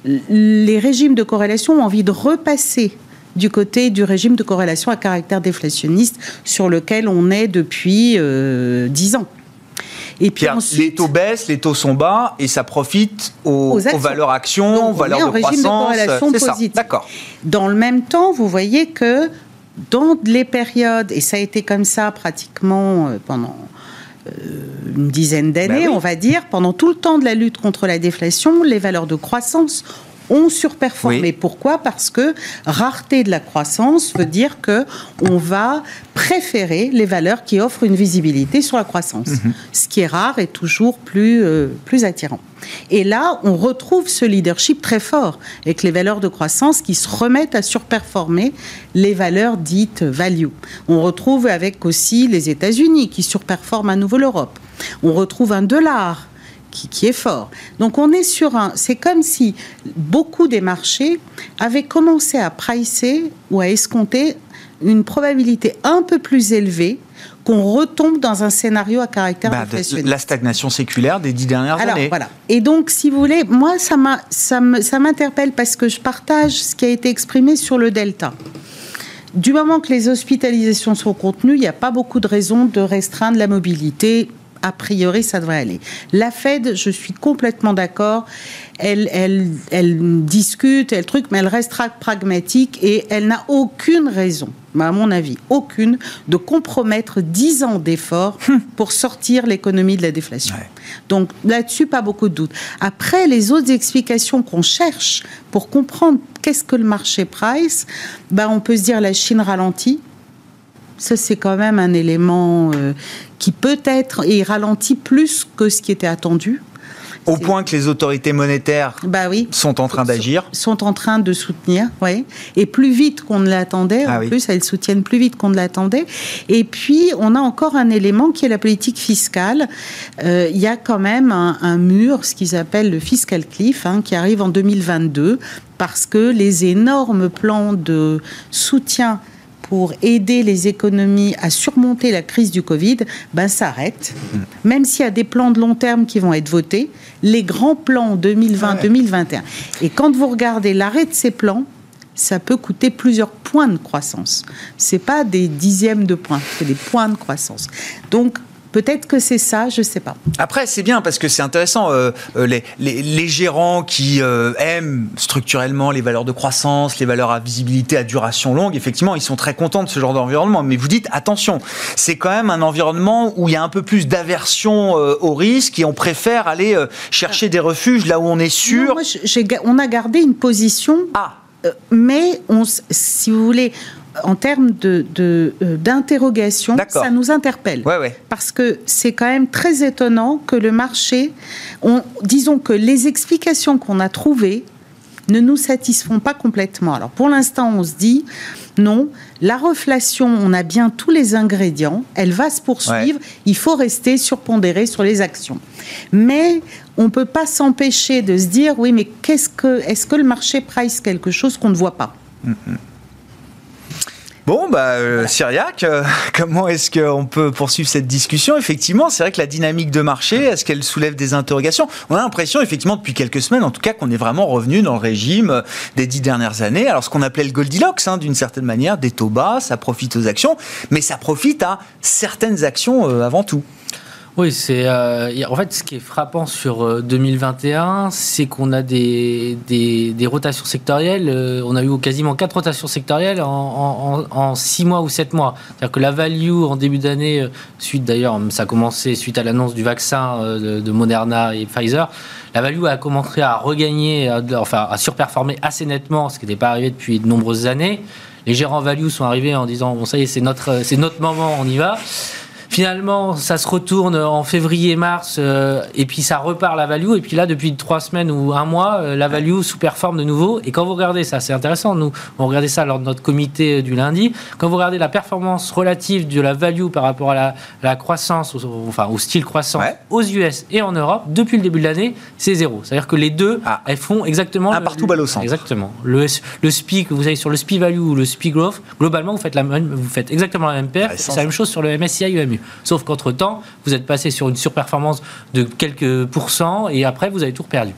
Speaker 3: les régimes de corrélation ont envie de repasser du côté du régime de corrélation à caractère déflationniste sur lequel on est depuis euh, dix ans.
Speaker 1: Et puis les taux baissent, les taux sont bas, et ça profite aux, valeurs actions, aux valeurs de croissance.
Speaker 3: C'est ça,
Speaker 1: d'accord.
Speaker 3: Dans le même temps, vous voyez que dans les périodes, et ça a été comme ça pratiquement euh, pendant euh, une dizaine d'années, ben on va dire, pendant tout le temps de la lutte contre la déflation, les valeurs de croissance ont surperformé. Pourquoi? Parce que rareté de la croissance veut dire que on va préférer les valeurs qui offrent une visibilité sur la croissance. Mhm. Ce qui est rare est toujours plus, euh, plus attirant. Et là, on retrouve ce leadership très fort avec les valeurs de croissance qui se remettent à surperformer les valeurs dites value. On retrouve avec aussi les États-Unis qui surperforment à nouveau l'Europe. On retrouve un dollar qui, est fort. Donc on est sur un... C'est comme si beaucoup des marchés avaient commencé à pricer ou à escompter une probabilité un peu plus élevée qu'on retombe dans un scénario à caractère bah,
Speaker 1: La stagnation séculaire des dix dernières
Speaker 3: Alors,
Speaker 1: années.
Speaker 3: Voilà. Et donc, si vous voulez, moi, ça m'interpelle parce que je partage ce qui a été exprimé sur le delta. Du moment que les hospitalisations sont contenues, il n'y a pas beaucoup de raisons de restreindre la mobilité a priori, ça devrait aller. La Fed, je suis complètement d'accord. Elle, elle, elle discute, elle truc, mais elle restera pragmatique et elle n'a aucune raison, à mon avis, aucune, de compromettre 10 ans d'efforts pour sortir l'économie de la déflation. Donc là-dessus, pas beaucoup de doutes. Après, les autres explications qu'on cherche pour comprendre qu'est-ce que le marché price, ben, on peut se dire la Chine ralentit. Ça, c'est quand même un élément euh, qui peut-être est ralenti plus que ce qui était attendu.
Speaker 1: Au point que les autorités monétaires
Speaker 3: bah oui.
Speaker 1: sont en train d'agir.
Speaker 3: Sont en train de soutenir, oui. Et plus vite qu'on ne l'attendait. en ah plus, elles soutiennent plus vite qu'on ne l'attendait. Et puis, on a encore un élément qui est la politique fiscale. Euh, il y a quand même un, mur, ce qu'ils appellent le fiscal cliff, hein, qui arrive en 2022, parce que les énormes plans de soutien pour aider les économies à surmonter la crise du Covid, ben, s'arrête. Mm. Même s'il y a des plans de long terme qui vont être votés, les grands plans 2020-2021. Et quand vous regardez l'arrêt de ces plans, ça peut coûter plusieurs points de croissance. C'est pas des dixièmes de points, c'est des points de croissance. Donc Peut-être que c'est ça, je ne sais pas.
Speaker 1: Après, c'est bien parce que c'est intéressant. Euh, euh, les, les, gérants qui euh, aiment structurellement les valeurs de croissance, les valeurs à visibilité à duration longue, effectivement, ils sont très contents de ce genre d'environnement. Mais vous dites, attention, c'est quand même un environnement où il y a un peu plus d'aversion au risque et on préfère aller chercher des refuges là où on est sûr. moi,
Speaker 3: on a gardé une position.
Speaker 1: Ah.
Speaker 3: mais on, si vous voulez, en termes de, euh, d'interrogation, ça nous interpelle. Parce que c'est quand même très étonnant que le marché, on, disons que les explications qu'on a trouvées ne nous satisfont pas complètement. Alors pour l'instant, on se dit, non, la reflation, on a bien tous les ingrédients, elle va se poursuivre, il faut rester surpondéré sur les actions. Mais on ne peut pas s'empêcher de se dire, oui, mais qu'est-ce que, est-ce que le marché price quelque chose qu'on ne voit pas? Mm, mm.
Speaker 1: Bon, bah, euh, Cyriac, euh, comment est-ce qu'on peut poursuivre cette discussion? Effectivement, c'est vrai que la dynamique de marché, est-ce qu'elle soulève des interrogations? On a l'impression, effectivement, depuis quelques semaines, en tout cas, qu'on est vraiment revenu dans le régime euh, des dix dernières années. Alors, ce qu'on appelait le Goldilocks, hein, d'une certaine manière, des taux bas, ça profite aux actions, mais ça profite à certaines actions avant tout.
Speaker 4: Oui, c'est euh, en fait ce qui est frappant sur 2021, euh, c'est qu'on a des, des, rotations sectorielles. Euh, on a eu quasiment quatre rotations sectorielles en, en, six mois ou sept mois. C'est-à-dire que la value en début d'année, suite d'ailleurs, ça a commencé suite à l'annonce du vaccin de, Moderna et Pfizer. La value a commencé à regagner, enfin à surperformer assez nettement, ce qui n'était pas arrivé depuis de nombreuses années. les gérants value sont arrivés en disant bon ça y est c'est notre c'est notre moment, on y va. Finalement, ça se retourne en février-mars euh, et puis ça repart la value. Et puis là, depuis trois semaines ou un mois, euh, la value sous-performe de nouveau. Et quand vous regardez ça, c'est intéressant. Nous, on regardait ça lors de notre comité du lundi. Quand vous regardez la performance relative de la value par rapport à la, croissance, enfin au style croissant aux US et en Europe, depuis le début de l'année, c'est zéro. C'est-à-dire que les deux, ah. elles font exactement.
Speaker 1: Un partout balle au centre.
Speaker 4: Exactement. Le, le SPI, vous avez sur le SPI value ou le SPI growth, globalement, vous faites, la même, vous faites exactement la même paire. C'est la même chose sur le MSCI UMU. Sauf qu'entre-temps, vous êtes passé sur une surperformance de quelques pourcents et après, vous avez tout perdu.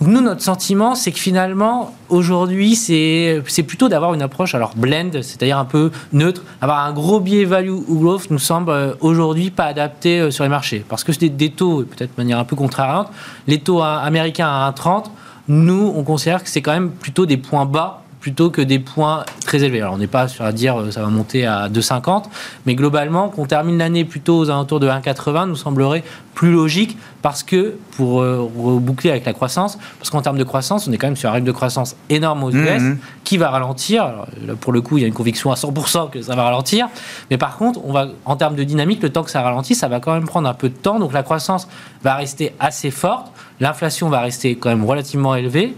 Speaker 4: Nous, notre sentiment, c'est que finalement, aujourd'hui, c'est plutôt d'avoir une approche, alors blend, c'est-à-dire un peu neutre. Avoir un gros biais value ou growth nous semble euh, aujourd'hui pas adapté euh, sur les marchés. Parce que c'est des taux, peut-être de manière un peu contrariante, les taux américains à 1,30, nous, on considère que c'est quand même plutôt des points bas plutôt que des points très élevés. Alors on n'est pas sur à dire euh, ça va monter à 2,50, mais globalement qu'on termine l'année plutôt aux alentours de 1,80 nous semblerait plus logique parce que, pour euh, reboucler avec la croissance, parce qu'en termes de croissance, on est quand même sur un rythme de croissance énorme aux US mhm. qui va ralentir. pour le coup, il y a une conviction à 100% que ça va ralentir, mais par contre, on va, en termes de dynamique, le temps que ça ralentit, ça va quand même prendre un peu de temps, donc la croissance va rester assez forte, l'inflation va rester quand même relativement élevée,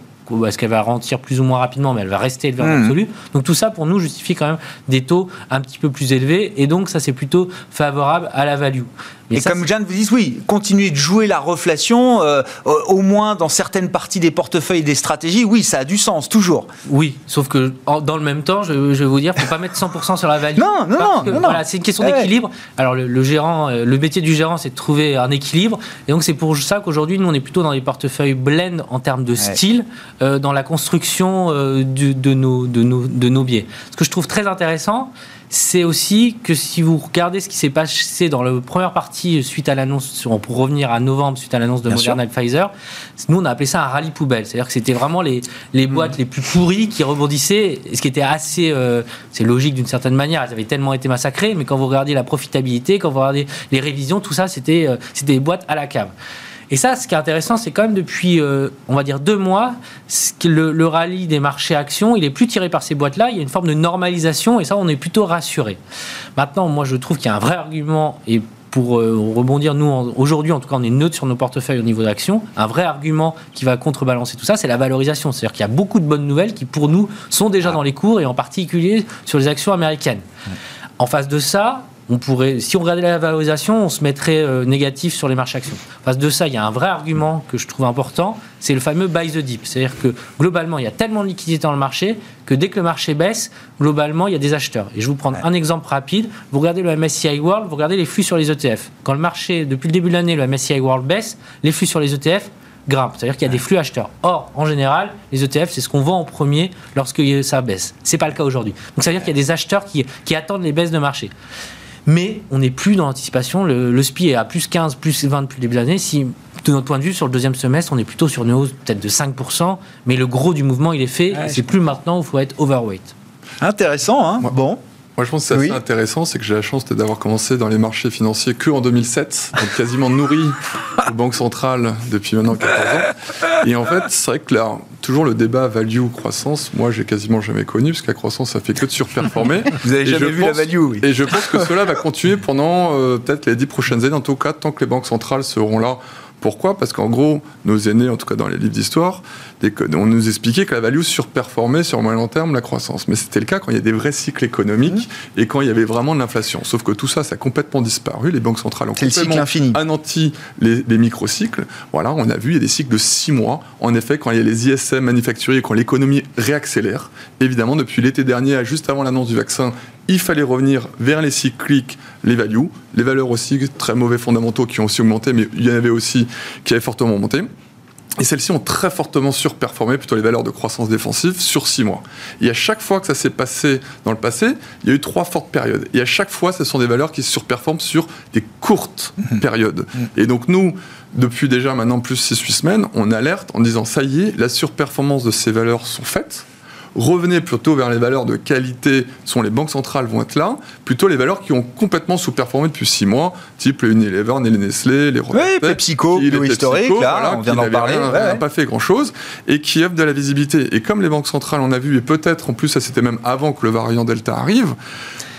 Speaker 4: est-ce qu'elle va ralentir plus ou moins rapidement, mais elle va rester élevée en hmm. absolu. Donc tout ça, pour nous, justifie quand même des taux un petit peu plus élevés. Et donc ça, c'est plutôt favorable à la value.
Speaker 1: Mais et comme Jeanne vous dit, oui, continuer de jouer la reflation, euh, au moins dans certaines parties des portefeuilles et des stratégies, oui, ça a du sens, toujours.
Speaker 4: Oui, sauf que dans le même temps, je, vais vous dire, il ne faut pas mettre 100% sur la value.
Speaker 1: Non, non, non,
Speaker 4: Voilà, c'est une question d'équilibre. Alors le, gérant, euh, le métier du gérant, c'est de trouver un équilibre. Et donc c'est pour ça qu'aujourd'hui, nous, on est plutôt dans les portefeuilles blend en termes de style, euh, dans la construction de, nos, de, nos, de nos biais. Ce que je trouve très intéressant, c'est aussi que si vous regardez ce qui s'est passé dans la première partie suite à l'annonce, pour revenir à novembre suite à l'annonce de Moderna et Pfizer, nous on a appelé ça un rallye poubelle. C'est-à-dire que c'était vraiment les, les boîtes mm. les plus pourries qui rebondissaient, ce qui était assez, euh, c'est logique d'une certaine manière, elles avaient tellement été massacrées, mais quand vous regardez la profitabilité, quand vous regardez les révisions, tout ça, c'était euh, c'était des boîtes à la cave. Et ça, ce qui est intéressant, c'est quand même depuis, euh, on va dire, deux mois, le, le rallye des marchés actions, il est plus tiré par ces boîtes-là. Il y a une forme de normalisation et ça, on est plutôt rassuré. Maintenant, moi, je trouve qu'il y a un vrai argument et pour euh, rebondir, nous, aujourd'hui, en tout cas, on est neutre sur nos portefeuilles au niveau d'actions. Un vrai argument qui va contrebalancer tout ça, c'est la valorisation. C'est-à-dire qu'il y a beaucoup de bonnes nouvelles qui, pour nous, sont déjà dans les cours et en particulier sur les actions américaines. En face de ça, on pourrait, si on regardait la valorisation, on se mettrait euh, négatif sur les marchés actions. Face de ça, il y a un vrai argument que je trouve important, c'est le fameux buy the dip. C'est-à-dire que globalement, il y a tellement de liquidités dans le marché que dès que le marché baisse, globalement, il y a des acheteurs. Et je vais vous prendre un exemple rapide. Vous regardez le MSCI World, vous regardez les flux sur les ETF. Quand le marché, depuis le début de l'année, le MSCI World baisse, les flux sur les ETF grimpent. C'est-à-dire qu'il y a des flux acheteurs. Or, en général, les ETF, c'est ce qu'on vend en premier lorsque ça baisse. Ce n'est pas le cas aujourd'hui. Donc, ça veut dire qu'il y a des acheteurs qui, qui attendent les baisses de marché mais on n'est plus dans l'anticipation. Le, SPI est à plus 15, plus 20 depuis le début de l'année. Si, de notre point de vue, sur le deuxième semestre, on est plutôt sur une hausse peut-être de 5%, mais le gros du mouvement, il est fait. c'est plus maintenant où il faut être overweight.
Speaker 1: Intéressant, hein Bon.
Speaker 5: Moi, je pense que c'est assez intéressant, c'est que j'ai la chance d'avoir commencé dans les marchés financiers que en 2007, donc quasiment nourri aux banques centrales depuis maintenant 14 ans. Et en fait, c'est vrai que là, toujours le débat value croissance, moi, j'ai quasiment jamais connu, parce que la croissance, ça fait que de surperformer.
Speaker 1: Vous avez jamais vu la value, oui.
Speaker 5: Et je pense que cela va continuer pendant euh, peut-être les dix prochaines années, en tout cas, tant que les banques centrales seront là pourquoi Parce qu'en gros, nos aînés, en tout cas dans les livres d'histoire, on nous expliquait que la value surperformait sur le moyen long terme la croissance. Mais c'était le cas quand il y a des vrais cycles économiques mmh. et quand il y avait vraiment de l'inflation. Sauf que tout ça, ça a complètement disparu. Les banques centrales ont complètement anéanti les, les microcycles. Voilà, on a vu, il y a des cycles de six mois. En effet, quand il y a les ISM manufacturiers, quand l'économie réaccélère, évidemment, depuis l'été dernier, juste avant l'annonce du vaccin, il fallait revenir vers les cycliques, les values, les valeurs aussi, très mauvais fondamentaux qui ont aussi augmenté, mais il y en avait aussi qui avaient fortement monté. Et celles-ci ont très fortement surperformé, plutôt les valeurs de croissance défensive, sur six mois. Et à chaque fois que ça s'est passé dans le passé, il y a eu trois fortes périodes. Et à chaque fois, ce sont des valeurs qui surperforment sur des courtes mmh. périodes. Mmh. Et donc nous, depuis déjà maintenant plus 6-8 semaines, on alerte en disant, ça y est, la surperformance de ces valeurs sont faites revenez plutôt vers les valeurs de qualité, sont les banques centrales vont être là, plutôt les valeurs qui ont complètement sous-performé depuis 6 mois, type les Unilever, les Nestlé, les
Speaker 1: Oui, PepsiCo, le historique, là, on vient d'en parler.
Speaker 5: Rien, pas fait grand-chose, et qui offrent de la visibilité. Et comme les banques centrales, on a vu, et peut-être en plus, ça c'était même avant que le variant Delta arrive,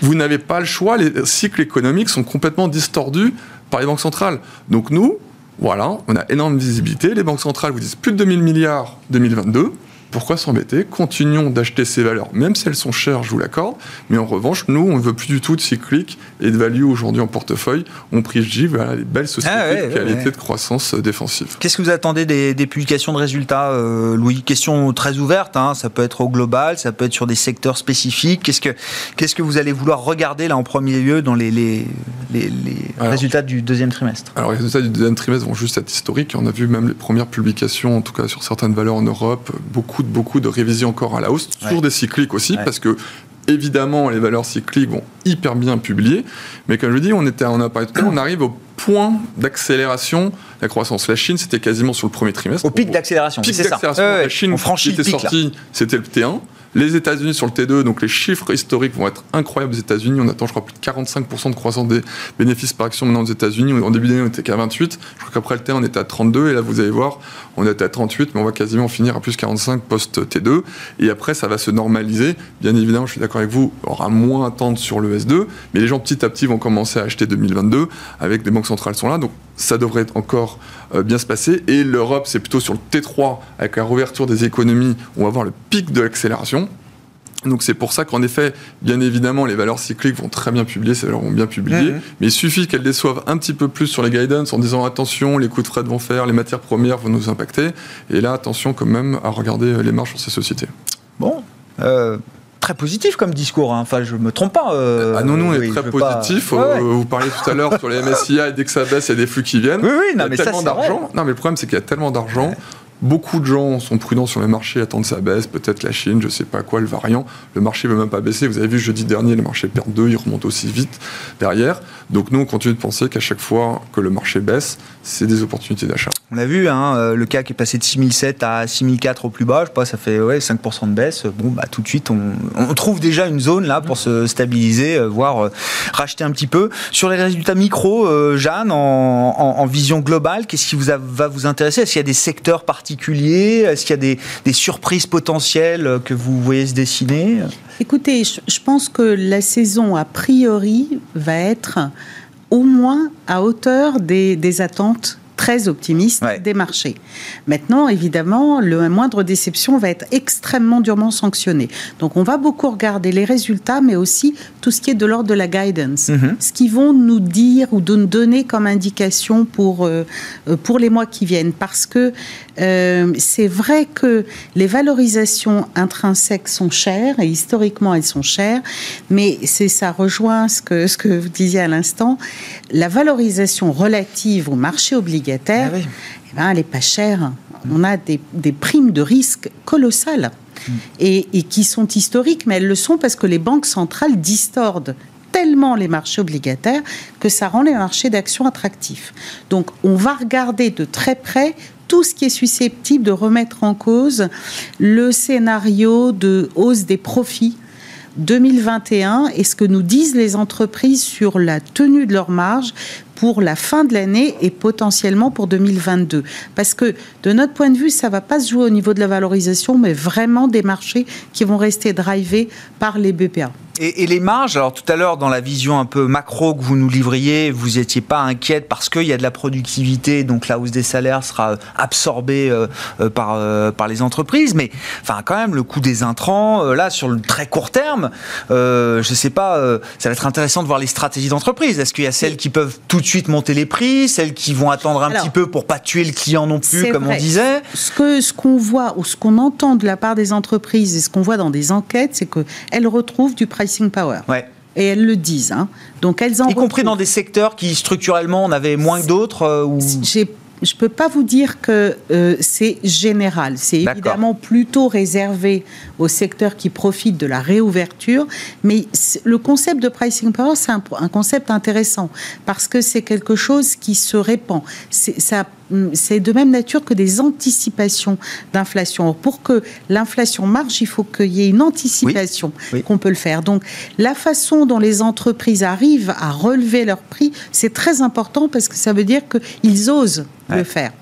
Speaker 5: vous n'avez pas le choix, les cycles économiques sont complètement distordus par les banques centrales. Donc nous, voilà, on a énorme visibilité. Les banques centrales vous disent plus de 2000 milliards 2022 pourquoi s'embêter Continuons d'acheter ces valeurs, même si elles sont chères, je vous l'accorde. Mais en revanche, nous, on ne veut plus du tout de cyclique et de value aujourd'hui en portefeuille. On privilégie voilà, les belles sociétés ah de qualité de croissance euh, défensive.
Speaker 1: Qu'est-ce que vous attendez des, publications de résultats, euh, Louis? Question très ouverte. Hein. ça peut être au global, ça peut être sur des secteurs spécifiques. Qu'est-ce que, qu'est-ce que vous allez vouloir regarder là en premier lieu dans les, les, les, résultats du deuxième trimestre?
Speaker 5: Alors, les résultats du deuxième trimestre vont juste être historiques. On a vu même les premières publications, en tout cas sur certaines valeurs en Europe, beaucoup beaucoup de révisions encore à la hausse, sur des cycliques aussi, parce que évidemment, les valeurs cycliques vont hyper bien publier. Mais comme je dis, on, était, on, a parlé on arrive au point d'accélération de la croissance. La Chine, c'était quasiment sur le premier trimestre.
Speaker 1: Au pic d'accélération, c'est ça.
Speaker 5: la Chine, on franchit était sorti, c'était le T1. Les États-Unis sur le T2, donc les chiffres historiques vont être incroyables aux États-Unis. On attend, je crois, plus de 45% de croissance des bénéfices par action maintenant aux États-Unis. En début d'année, on était qu'à 28. Je crois qu'après le T1, on était à 32. Et là, vous allez voir, on était à 38, mais on va quasiment finir à plus 45 post-T2. Et après, ça va se normaliser. Bien évidemment, je suis d'accord avec vous, on aura moins à sur le S2. Mais les gens, petit à petit, vont commencer à acheter 2022 avec des banques centrales sont là. Donc, ça devrait encore euh, bien se passer. Et l'Europe, c'est plutôt sur le T3, avec la réouverture des économies, on va voir le pic de l'accélération. Donc c'est pour ça qu'en effet, bien évidemment, les valeurs cycliques vont très bien publier, ces valeurs vont bien publier, mais il suffit qu'elles déçoivent un petit peu plus sur les guidance en disant attention, les coûts de frais vont faire, les matières premières vont nous impacter, et là attention quand même à regarder les marges sur ces sociétés.
Speaker 1: Bon, euh, très positif comme discours. Hein. Enfin, je me trompe pas.
Speaker 5: Euh, ah non, non, on est très positif. Euh, vous parliez tout à l'heure sur les MSCI, dès que ça baisse, il y a des flux qui viennent.
Speaker 1: Oui, oui, non,
Speaker 5: il y a tellement d'argent. Non, mais le problème, c'est qu'il y a tellement d'argent. Beaucoup de gens sont prudents sur les marchés, attendent sa baisse, peut-être la Chine, je ne sais pas quoi, le variant. Le marché ne veut même pas baisser. Vous avez vu jeudi dernier, le marché perd 2, il remonte aussi vite derrière. Donc nous, on continue de penser qu'à chaque fois que le marché baisse, c'est des opportunités d'achat.
Speaker 1: On a vu, hein, euh, le CAC est passé de 6007 à 6004 au plus bas, je pas, ça fait ouais, 5% de baisse. Bon, bah, tout de suite, on, trouve déjà une zone là pour se stabiliser, euh, voire euh, racheter un petit peu. Sur les résultats micro, Jeanne, en, en, vision globale, qu'est-ce qui vous va vous intéresser? Est-ce qu'il y a des secteurs particuliers Est-ce qu'il y a des, des, surprises potentielles que vous voyez se dessiner?
Speaker 3: Écoutez, je, pense que la saison, a priori, va être au moins à hauteur des, des attentes très optimiste des marchés. Maintenant, évidemment, le moindre déception va être extrêmement durement sanctionné. Donc, on va beaucoup regarder les résultats, mais aussi tout ce qui est de l'ordre de la guidance, mhm. ce qu'ils vont nous dire ou nous donner comme indication pour euh, euh, pour les mois qui viennent, parce que euh, c'est vrai que les valorisations intrinsèques sont chères et historiquement elles sont chères, mais c'est ça rejoint ce que ce que vous disiez à l'instant, la valorisation relative au marché obligataire ah eh ben, elle n'est pas chère. On a des, primes de risque colossales et, et, qui sont historiques, mais elles le sont parce que les banques centrales distordent tellement les marchés obligataires que ça rend les marchés d'actions attractifs. Donc on va regarder de très près tout ce qui est susceptible de remettre en cause le scénario de hausse des profits 2021 et ce que nous disent les entreprises sur la tenue de leurs marges pour la fin de l'année et potentiellement pour 2022. Parce que de notre point de vue, ça va pas se jouer au niveau de la valorisation, mais vraiment des marchés qui vont rester drivés par les BPA.
Speaker 1: Et, les marges, alors tout à l'heure, dans la vision un peu macro que vous nous livriez, vous n'étiez pas inquiète parce qu'il y a de la productivité, donc la hausse des salaires sera absorbée euh, euh, par, euh, par les entreprises. Mais enfin, quand même, le coût des intrants, là, sur le très court terme, je ne sais pas, ça va être intéressant de voir les stratégies d'entreprise. Est-ce qu'il y a celles qui peuvent tout de suite monter les prix, celles qui vont attendre un petit peu pour pas tuer le client non plus, comme on disait
Speaker 3: Ce que ce qu'on voit ou ce qu'on entend de la part des entreprises et ce qu'on voit dans des enquêtes, c'est qu'elles retrouvent du prix power. Et elles le disent. Hein. Donc elles en
Speaker 1: y compris dans des secteurs qui structurellement en avaient moins que d'autres. Euh,
Speaker 3: je ne peux pas vous dire que euh, c'est général. C'est évidemment plutôt réservé aux secteurs qui profitent de la réouverture. Mais le concept de pricing power, c'est un, concept intéressant parce que c'est quelque chose qui se répand. Ça c'est de même nature que des anticipations d'inflation. Pour que l'inflation marche, il faut qu'il y ait une anticipation qu'on peut le faire. Donc, la façon dont les entreprises arrivent à relever leurs prix, c'est très important parce que ça veut dire qu'ils osent le faire.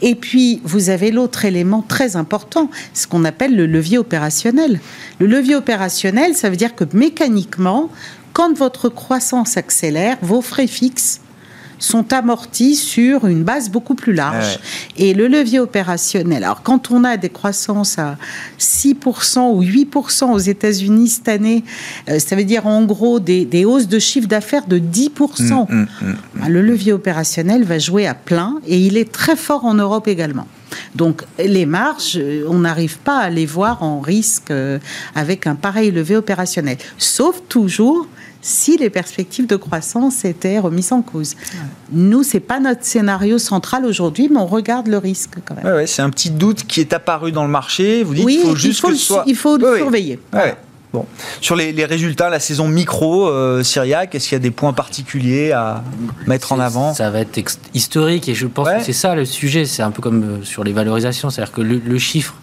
Speaker 3: Et puis, vous avez l'autre élément très important, ce qu'on appelle le levier opérationnel. Le levier opérationnel, ça veut dire que mécaniquement, quand votre croissance accélère, vos frais fixes sont amortis sur une base beaucoup plus large. Et le levier opérationnel, alors quand on a des croissances à 6% ou 8% aux États-Unis cette année, euh, ça veut dire en gros des, hausses de chiffre d'affaires de 10%. Hum, hum, hum, bah, le levier opérationnel va jouer à plein et il est très fort en Europe également. Donc les marges, euh, on n'arrive pas à les voir en risque euh, avec un pareil levier opérationnel. Sauf toujours si les perspectives de croissance étaient remises en cause. Nous, c'est pas notre scénario central aujourd'hui, mais on regarde le risque quand même.
Speaker 1: Ouais, c'est un petit doute qui est apparu dans le marché. Vous dites
Speaker 3: qu'il
Speaker 1: faut juste
Speaker 3: que
Speaker 1: soit...
Speaker 3: il faut le surveiller.
Speaker 1: Bon. Sur les, résultats, la saison micro, euh, Syriac, est-ce qu'il y a des points particuliers à mettre en avant
Speaker 4: Ça va être historique et je pense que c'est ça le sujet. C'est un peu comme euh, sur les valorisations, c'est-à-dire que le chiffre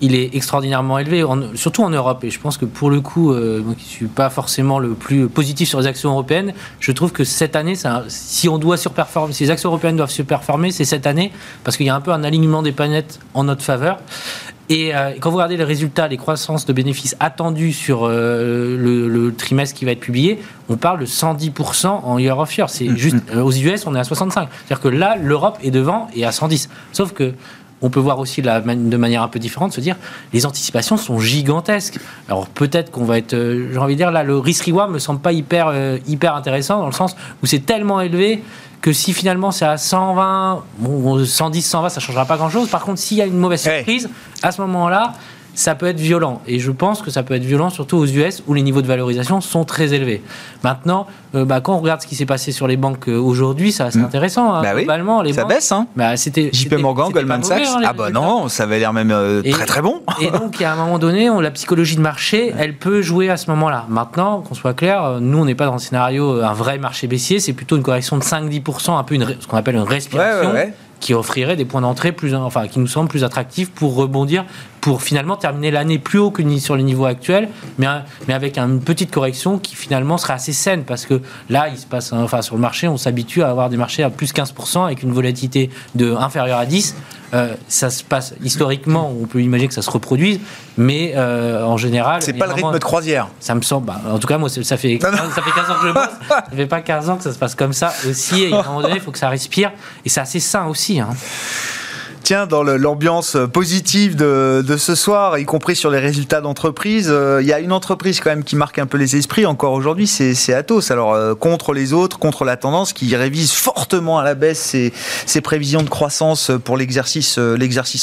Speaker 4: il est extraordinairement élevé, surtout en Europe. Et je pense que pour le coup, euh, moi qui ne suis pas forcément le plus positif sur les actions européennes, je trouve que cette année, si on doit surperformer, si les actions européennes doivent surperformer, c'est cette année, parce qu'il y a un peu un alignement des planètes en notre faveur. Et euh, quand vous regardez les résultats, les croissances de bénéfices attendus sur euh, le, trimestre qui va être publié, on parle de 110% en year of year. C'est mm, juste, mm. aux US, on est à 65. C'est-à-dire que là, l'Europe est devant et à 110. Sauf que on peut voir aussi la, de manière un peu différente se dire les anticipations sont gigantesques. Alors peut-être qu'on va être, euh, j'ai envie de dire là, le risk reward me semble pas hyper euh, hyper intéressant dans le sens où c'est tellement élevé que si finalement c'est à 120, bon, 110, 120, ça changera pas grand chose. Par contre, s'il y a une mauvaise surprise, à ce moment-là, ça peut être violent. Et je pense que ça peut être violent surtout aux US où les niveaux de valorisation sont très élevés. Maintenant, euh, bah, quand on regarde ce qui s'est passé sur les banques euh, aujourd'hui, ça c'est mm. intéressant. Hein,
Speaker 1: bah globalement, les
Speaker 4: ça
Speaker 1: baisse. Hein.
Speaker 4: Bah, c'était,
Speaker 1: JP Morgan, Goldman Sachs. Hein,
Speaker 4: ah
Speaker 1: bah non, ça avait l'air même euh, très très bon.
Speaker 4: et donc, à un moment donné, on, la psychologie de marché, elle peut jouer à ce moment-là. Maintenant, qu'on soit clair, nous, on n'est pas dans un scénario, un vrai marché baissier, c'est plutôt une correction de 5-10%, un peu une, ce qu'on appelle une respiration. Qui offrirait des points d'entrée plus, enfin, qui nous semblent plus attractifs pour rebondir pour finalement terminer l'année plus haut que sur les niveaux actuels, mais, mais avec une petite correction qui finalement serait assez saine, parce que là, il se passe, enfin, sur le marché, on s'habitue à avoir des marchés à plus 15% avec une volatilité de inférieure à 10. Euh, ça se passe historiquement, on peut imaginer que ça se reproduise, mais euh, en général.
Speaker 1: C'est pas le rythme de croisière.
Speaker 4: Ça me semble. Bah, en tout cas, moi, ça fait, 15, ça fait 15 ans que je bosse. ça fait pas 15 ans que ça se passe comme ça aussi. Et à un moment donné, il faut que ça respire. Et c'est assez sain aussi. Hein
Speaker 1: tiens, dans l'ambiance positive de, ce soir, y compris sur les résultats d'entreprise, euh, il y a une entreprise quand même qui marque un peu les esprits encore aujourd'hui, c'est Atos. Alors, euh, contre les autres, contre la tendance, qui révise fortement à la baisse ses, prévisions de croissance pour l'exercice euh,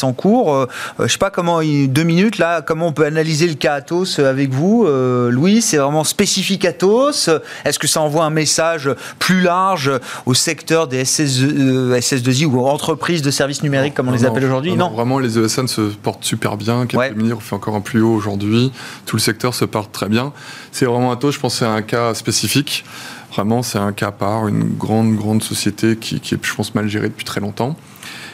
Speaker 1: en cours. je sais pas comment, deux minutes là, comment on peut analyser le cas Atos avec vous, Louis C'est vraiment spécifique Atos Est-ce que ça envoie un message plus large au secteur des SS, SS2I ou entreprises de services numériques, comme on les appelle aujourd'hui
Speaker 5: non, vraiment, les ESN se portent super bien. Capgemini ouais. fait encore un plus haut aujourd'hui. Tout le secteur se porte très bien. C'est vraiment un taux, je pense, c'est un cas spécifique. Vraiment, c'est un cas à part, une grande, grande société qui, qui, est, je pense, mal gérée depuis très longtemps.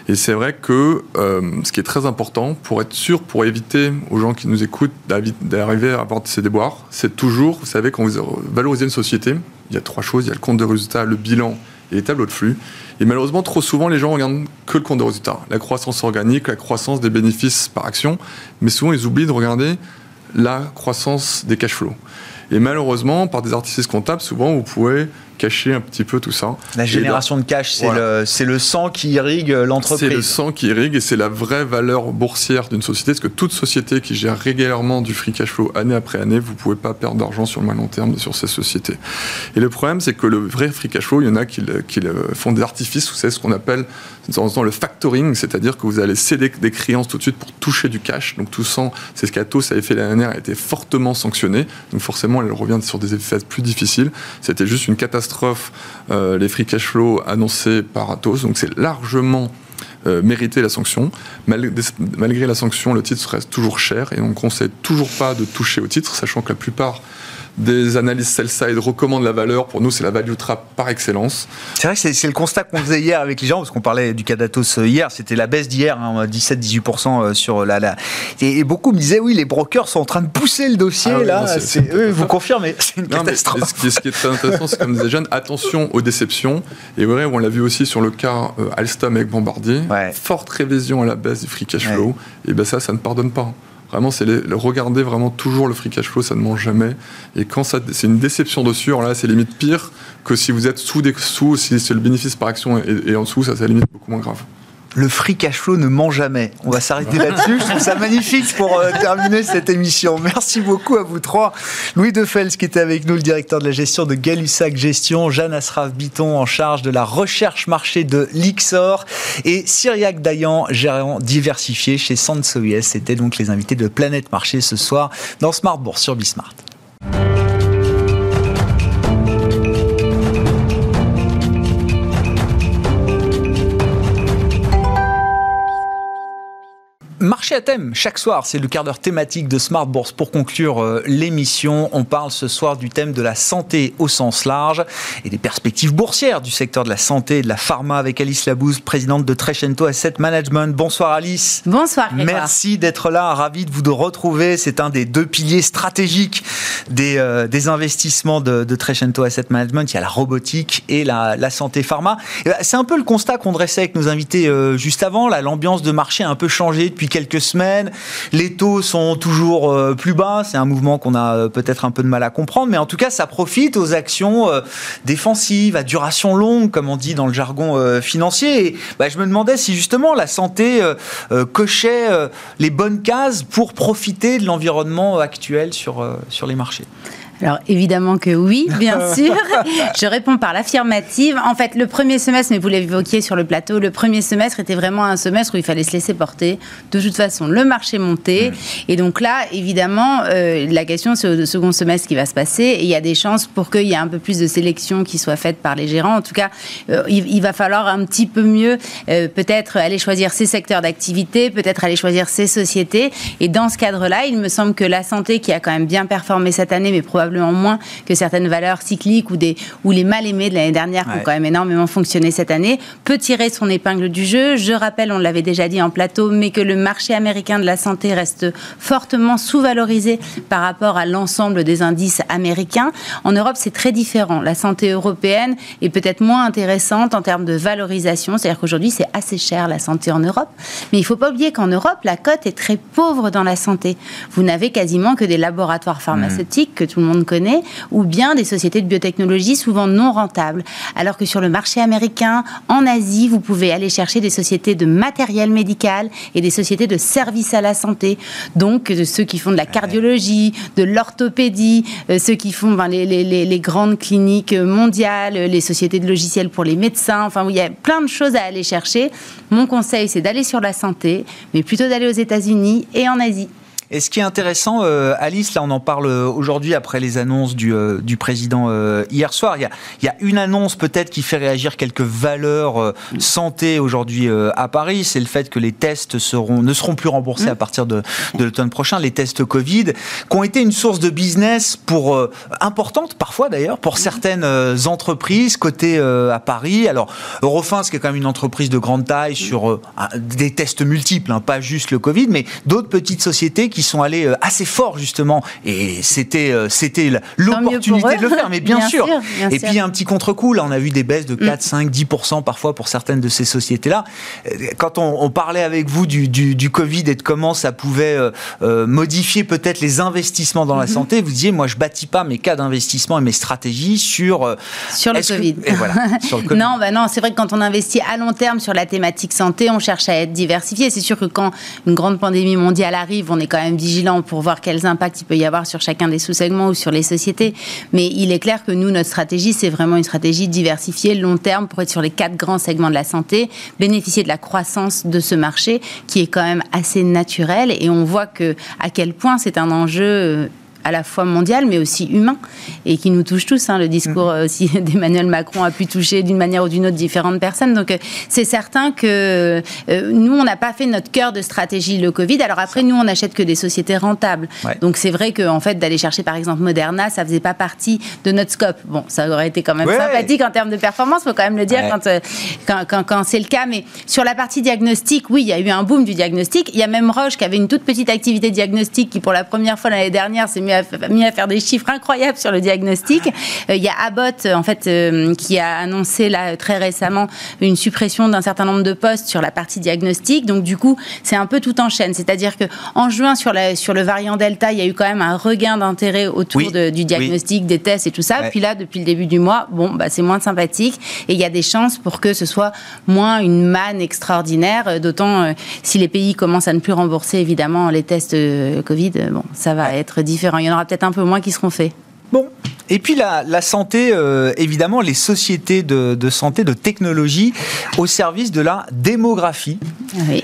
Speaker 5: Et c'est vrai que euh, ce qui est très important, pour être sûr, pour éviter aux gens qui nous écoutent d'arriver à avoir ces déboires, c'est toujours, vous savez, quand vous valorisez une société, il y a trois choses, il y a le compte de résultat, le bilan et les tableaux de flux. Et malheureusement, trop souvent, les gens regardent que le compte de résultat, la croissance organique, la croissance des bénéfices par action, mais souvent ils oublient de regarder la croissance des cash flows. Et malheureusement, par des artistes comptables, souvent vous pouvez cacher un petit peu tout ça.
Speaker 1: La génération de cash, c'est le, le, sang qui irrigue l'entreprise.
Speaker 5: C'est le sang qui irrigue et c'est la vraie valeur boursière d'une société. Parce que toute société qui gère régulièrement du free cash flow année après année, vous ne pouvez pas perdre d'argent sur le moyen long terme sur ces sociétés. Et le problème, c'est que le vrai free cash flow, il y en a qui, qui font des artifices, savez ce qu'on appelle dans le factoring, c'est-à-dire que vous allez céder des créances tout de suite pour toucher du cash. Donc tout sang, c'est ce qu'Atos avait fait l'année dernière, a été fortement sanctionné. Donc forcément, elle revient sur des effets plus difficiles. C'était juste une catastrophe, euh, les free cash flow annoncés par Atos. Donc c'est largement euh, mérité la sanction. Malgré, la sanction, le titre reste toujours cher et on ne conseille toujours pas de toucher au titre, sachant que la plupart des analyses sell-side recommandent la valeur. Pour nous, c'est la value trap par excellence.
Speaker 1: C'est vrai que c'est le constat qu'on faisait hier avec les gens, parce qu'on parlait du cas d'Atos hier, c'était la baisse d'hier, 17-18% hein, sur la, la... Et, beaucoup me disaient, oui, les brokers sont en train de pousser le dossier, ah là. vous confirmez, c'est une catastrophe.
Speaker 5: ce, qui est, très intéressant, c'est comme disait Jeanne, attention aux déceptions. Et vrai, on l'a vu aussi sur le cas euh, Alstom avec Bombardier. Forte révision à la baisse du free cash flow. Et ben ça, ça ne pardonne pas. Vraiment, c'est regarder vraiment toujours le free cash flow, ça ne mange jamais. Et quand c'est une déception dessus, alors là, c'est limite pire que si vous êtes sous des sous, si le bénéfice par action et, en dessous, ça c'est limite beaucoup moins grave
Speaker 1: le free cash flow ne ment jamais. On va s'arrêter là-dessus. Je trouve ça magnifique pour euh, terminer cette émission. Merci beaucoup à vous trois. Louis Defels qui était avec nous, le directeur de la gestion de Galussac Gestion, Jeanne Asraf Biton en charge de la recherche marché de l'Ixor et Cyriac Dayan, gérant diversifié chez Sansois. C'était donc les invités de Planète Marché ce soir dans Smart Bourse sur Bismart. Marché à thème, chaque soir, c'est le quart d'heure thématique de Smart Bourse. Pour conclure euh, l'émission, on parle ce soir du thème de la santé au sens large et des perspectives boursières du secteur de la santé et de la pharma avec Alice Labouze, présidente de Trecento Asset Management. Bonsoir Alice.
Speaker 6: Bonsoir.
Speaker 1: Merci d'être là, ravi de vous de retrouver. C'est un des deux piliers stratégiques des, euh, des investissements de, de, Trecento Asset Management. Il y a la robotique et la, la santé pharma. Ben, c'est un peu le constat qu'on dressait avec nos invités euh, juste avant. L'ambiance de marché a un peu changé depuis quelques semaines. Les taux sont toujours euh, plus bas. C'est un mouvement qu'on a euh, peut-être un peu de mal à comprendre, mais en tout cas, ça profite aux actions euh, défensives à duration longue, comme on dit dans le jargon financier. Et bah, je me demandais si justement la santé cochait les bonnes cases pour profiter de l'environnement actuel sur, sur les marchés.
Speaker 6: Alors évidemment que oui, bien sûr. Je réponds par l'affirmative. En fait, le premier semestre, mais vous l'évoquiez sur le plateau, le premier semestre était vraiment un semestre où il fallait se laisser porter. De toute façon, le marché montait. Et donc là, évidemment, euh, la question, c'est au second semestre qui va se passer. Et il y a des chances pour qu'il y ait un peu plus de sélection qui soit faite par les gérants. En tout cas, euh, il, va falloir un petit peu mieux, euh, peut-être aller choisir ses secteurs d'activité, peut-être aller choisir ses sociétés. Et dans ce cadre-là, il me semble que la santé, qui a quand même bien performé cette année, mais probablement probablement moins que certaines valeurs cycliques ou, des, ou les mal aimés de l'année dernière qui ont quand même énormément fonctionné cette année, peut tirer son épingle du jeu. Je rappelle, on l'avait déjà dit en plateau, mais que le marché américain de la santé reste fortement sous-valorisé par rapport à l'ensemble des indices américains. En Europe, c'est très différent. La santé européenne est peut-être moins intéressante en termes de valorisation, c'est-à-dire qu'aujourd'hui, c'est assez cher la santé en Europe. Mais il ne faut pas oublier qu'en Europe, la cote est très pauvre dans la santé. Vous n'avez quasiment que des laboratoires pharmaceutiques que tout le monde connaît, ou bien des sociétés de biotechnologie souvent non rentables. Alors que sur le marché américain, en Asie, vous pouvez aller chercher des sociétés de matériel médical et des sociétés de services à la santé. Donc, ceux qui font de la cardiologie, de l'orthopédie, euh, ceux qui font les, les, grandes cliniques mondiales, les sociétés de logiciels pour les médecins. Enfin, il y a plein de choses à aller chercher. Mon conseil, c'est d'aller sur la santé, mais plutôt d'aller aux États-Unis et en Asie.
Speaker 1: Et ce qui est intéressant, euh, Alice, là on en parle aujourd'hui après les annonces du, euh, du président euh, hier soir, il y, a, il y a une annonce peut-être qui fait réagir quelques valeurs santé aujourd'hui à Paris, c'est le fait que les tests seront, ne seront plus remboursés mmh. à partir de, de l'automne prochain, les tests Covid, qui ont été une source de business pour importante parfois d'ailleurs pour mmh. certaines entreprises côté à Paris. Alors Eurofins, qui est quand même une entreprise de grande taille sur des tests multiples, hein, pas juste le Covid, mais d'autres petites sociétés qui qui sont allés euh, assez fort justement. Et c'était euh, c'était l'opportunité de le faire mais bien, sûr, et puis un petit contre-coup là on a vu des baisses de 4 5 10 parfois pour certaines de ces sociétés là euh, quand on, parlait avec vous du, du, Covid et de comment ça pouvait modifier peut-être les investissements dans la mm-hmm. santé vous disiez moi je bâtis pas mes cas d'investissement et mes stratégies sur
Speaker 6: sur le, COVID. et voilà, sur le COVID. non bah non c'est vrai que quand on investit à long terme sur la thématique santé on cherche à être diversifié. C'est sûr que quand une grande pandémie mondiale arrive on est quand même vigilant pour voir quels impacts il peut y avoir sur chacun des sous-segments ou sur les sociétés. Mais il est clair que nous, notre stratégie, c'est vraiment une stratégie diversifiée, long terme, pour être sur les quatre grands segments de la santé, bénéficier de la croissance de ce marché qui est quand même assez naturel. Et on voit que à quel point c'est un enjeu à la fois mondial, mais aussi humain, et qui nous touche tous. Hein. Le discours mm. aussi d'Emmanuel Macron a pu toucher d'une manière ou d'une autre différentes personnes. Donc, c'est certain que nous, on n'a pas fait notre cœur de stratégie le Covid. Alors après, nous, on n'achète que des sociétés rentables. Donc, c'est vrai qu'en en fait, d'aller chercher, par exemple, Moderna, ça faisait pas partie de notre scope. Bon, ça aurait été quand même sympathique en termes de performance, faut quand même le dire quand, quand, quand, c'est le cas. Mais sur la partie diagnostic, oui, il y a eu un boom du diagnostic. Il y a même Roche qui avait une toute petite activité diagnostique qui, pour la première fois l'année dernière, s'est mis à, mis à faire des chiffres incroyables sur le diagnostic. Euh, il y a Abbott, en fait, euh, qui a annoncé là très récemment une suppression d'un certain nombre de postes sur la partie diagnostic. Donc du coup, c'est un peu tout en chaîne. C'est-à-dire que en juin sur, la, sur le variant Delta, il y a eu quand même un regain d'intérêt autour du diagnostic, des tests et tout ça. Puis là, depuis le début du mois, bon, bah, c'est moins sympathique et il y a des chances pour que ce soit moins une manne extraordinaire. Euh, d'autant euh, si les pays commencent à ne plus rembourser évidemment les tests Covid, bon, ça va être différent. Il y en aura peut-être un peu moins qui seront faits.
Speaker 1: Bon, et puis la, santé, évidemment, les sociétés de, santé, de technologie au service de la démographie.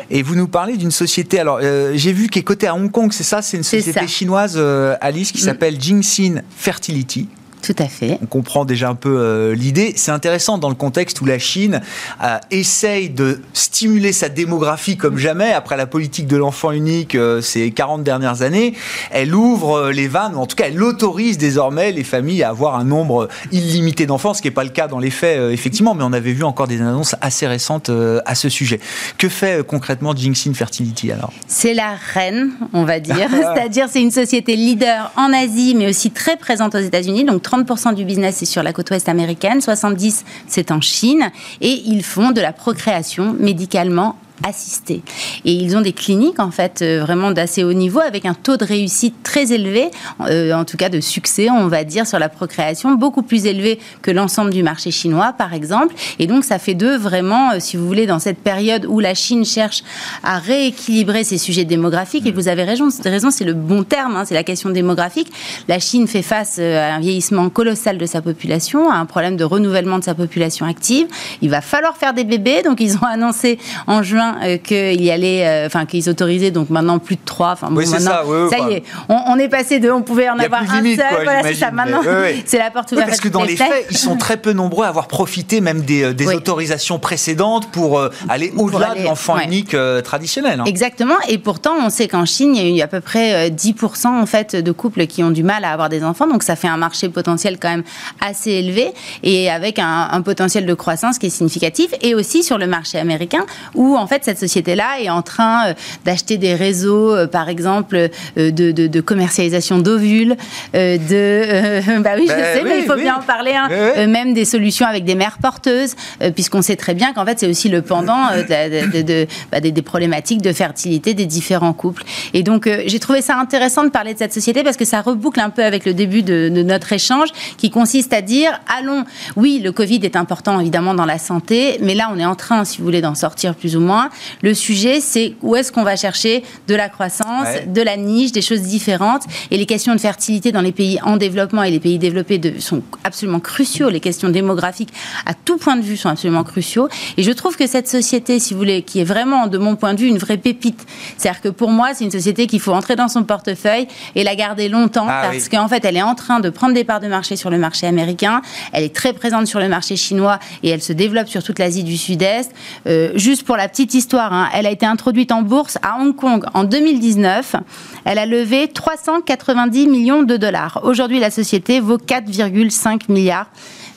Speaker 1: Et vous nous parlez d'une société, alors j'ai vu qu'elle est cotée à Hong Kong, c'est ça C'est une société chinoise, Alice, qui mm. s'appelle Jingxin Fertility.
Speaker 6: Tout à fait.
Speaker 1: On comprend déjà un peu euh, l'idée. C'est intéressant dans le contexte où la Chine euh, essaye de stimuler sa démographie comme jamais. Après la politique de l'enfant unique euh, ces 40 dernières années, elle ouvre les vannes, ou en tout cas elle autorise désormais les familles à avoir un nombre illimité d'enfants, ce qui n'est pas le cas dans les faits, effectivement, mais on avait vu encore des annonces assez récentes à ce sujet. Que fait concrètement Jingxin Fertility alors?
Speaker 6: C'est la reine, on va dire. C'est-à-dire c'est une société leader en Asie, mais aussi très présente aux États-Unis. Donc 30% du business est sur la côte ouest américaine, 70% c'est en Chine, et ils font de la procréation médicalement assistés. Et ils ont des cliniques, en fait, euh, vraiment d'assez haut niveau, avec un taux de réussite très élevé, euh, en tout cas de succès, on va dire, sur la procréation, beaucoup plus élevé que l'ensemble du marché chinois, par exemple. Et donc, ça fait d'eux vraiment, euh, si vous voulez, dans cette période où la Chine cherche à rééquilibrer ses sujets démographiques, et vous avez raison, raison c'est le bon terme, hein, c'est la question démographique. La Chine fait face à un vieillissement colossal de sa population, à un problème de renouvellement de sa population active. Il va falloir faire des bébés, donc ils ont annoncé en juin euh, qu'ils euh, enfin qu'ils autorisaient donc maintenant plus de trois. Enfin
Speaker 1: oui, c'est ça.
Speaker 6: ça y est, on, est passé de, on pouvait en avoir un seul. voilà, c'est ça. Maintenant, c'est la porte ouverte.
Speaker 1: parce que dans les faits, ils sont très peu nombreux à avoir profité même des, euh, des autorisations précédentes pour aller au-delà de l'enfant unique traditionnel. Hein.
Speaker 6: Exactement. Et pourtant, on sait qu'en Chine, il y a eu à peu près 10% en fait de couples qui ont du mal à avoir des enfants. Donc ça fait un marché potentiel quand même assez élevé et avec un, un potentiel de croissance qui est significatif. Et aussi sur le marché américain où en fait cette société-là est en train euh, d'acheter des réseaux, euh, par exemple, euh, de, commercialisation d'ovules, de... bah oui, je ben sais, mais il faut bien en parler, hein. même des solutions avec des mères porteuses, puisqu'on sait très bien qu'en fait, c'est aussi le pendant de, bah, des, problématiques de fertilité des différents couples. Et donc, j'ai trouvé ça intéressant de parler de cette société parce que ça reboucle un peu avec le début de, de notre échange, qui consiste à dire, allons, oui, le Covid est important, évidemment, dans la santé, mais là, on est en train, si vous voulez, d'en sortir plus ou moins le sujet, c'est où est-ce qu'on va chercher de la croissance, de la niche, des choses différentes. Et les questions de fertilité dans les pays en développement et les pays développés sont absolument cruciaux. Les questions démographiques, à tout point de vue, sont absolument cruciaux. Et je trouve que cette société, si vous voulez, qui est vraiment, de mon point de vue, une vraie pépite. C'est-à-dire que pour moi, c'est une société qu'il faut entrer dans son portefeuille et la garder longtemps ah parce qu'en fait, elle est en train de prendre des parts de marché sur le marché américain. Elle est très présente sur le marché chinois et elle se développe sur toute l'Asie du Sud-Est. Euh, juste pour la petite histoire, hein. elle a été introduite en bourse à Hong Kong en 2019. Elle a levé 390 millions de dollars. Aujourd'hui, la société vaut 4,5 milliards.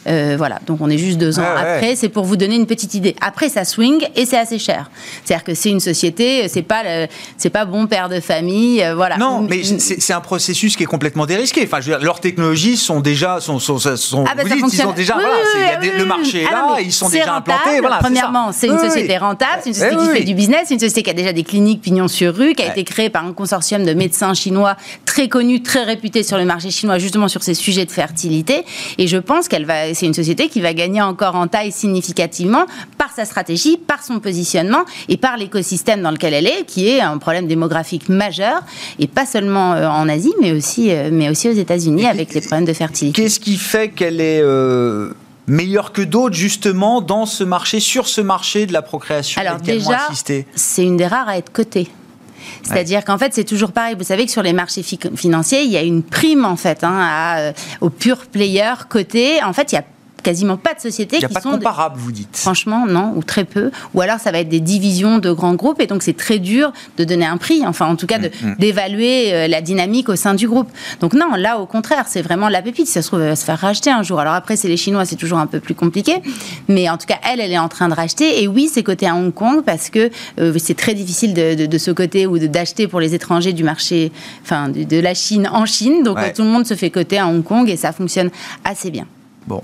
Speaker 6: Euh, voilà, donc on est juste deux ans après. C'est pour vous donner une petite idée. Après, ça swing et c'est assez cher. C'est-à-dire que c'est une société, c'est pas c'est pas bon père de famille, euh, voilà.
Speaker 1: Non, mais c'est un processus qui est complètement dérisqué. Enfin, je veux dire, leurs technologies sont déjà sont, sont, sont ah bah, ils déjà voilà, y a le marché est là, ils sont déjà implantés. Voilà,
Speaker 6: premièrement, c'est une société rentable, c'est une société qui fait du business, une société qui a déjà des cliniques pignon sur rue, qui a été créée par un consortium de médecins chinois très connus, très réputés sur le marché chinois, justement sur ces sujets de fertilité. Et je pense qu'elle va c'est une société qui va gagner encore en taille significativement par sa stratégie, par son positionnement et par l'écosystème dans lequel elle est, qui est un problème démographique majeur, et pas seulement euh, en Asie, mais aussi, euh, mais aussi aux États-Unis avec les problèmes de fertilité.
Speaker 1: Qu'est-ce qui fait qu'elle est... Euh, meilleure que d'autres justement dans ce marché, sur ce marché de la procréation
Speaker 6: Alors déjà, c'est une des rares à être cotée. C'est-à-dire qu'en fait, c'est toujours pareil. Vous savez que sur les marchés financiers, il y a une prime en fait hein, à, euh, aux pure players côté. En fait, il y a quasiment pas de sociétés
Speaker 1: qui
Speaker 6: pas
Speaker 1: sont comparables, vous dites.
Speaker 6: Franchement, non, ou très peu. Ou alors ça va être des divisions de grands groupes et donc c'est très dur de donner un prix, enfin en tout cas mm, mm. d'évaluer euh, la dynamique au sein du groupe. Donc non, là au contraire, c'est vraiment la pépite. Ça se trouve, elle va se faire racheter un jour. Alors après, c'est les Chinois, c'est toujours un peu plus compliqué, mais en tout cas, elle, elle est en train de racheter. Et oui, c'est coté à Hong Kong parce que euh, c'est très difficile de, de, ce côté ou d'acheter pour les étrangers du marché, enfin de, la Chine en Chine. Donc tout le monde se fait coter à Hong Kong et ça fonctionne assez bien.
Speaker 1: Bon,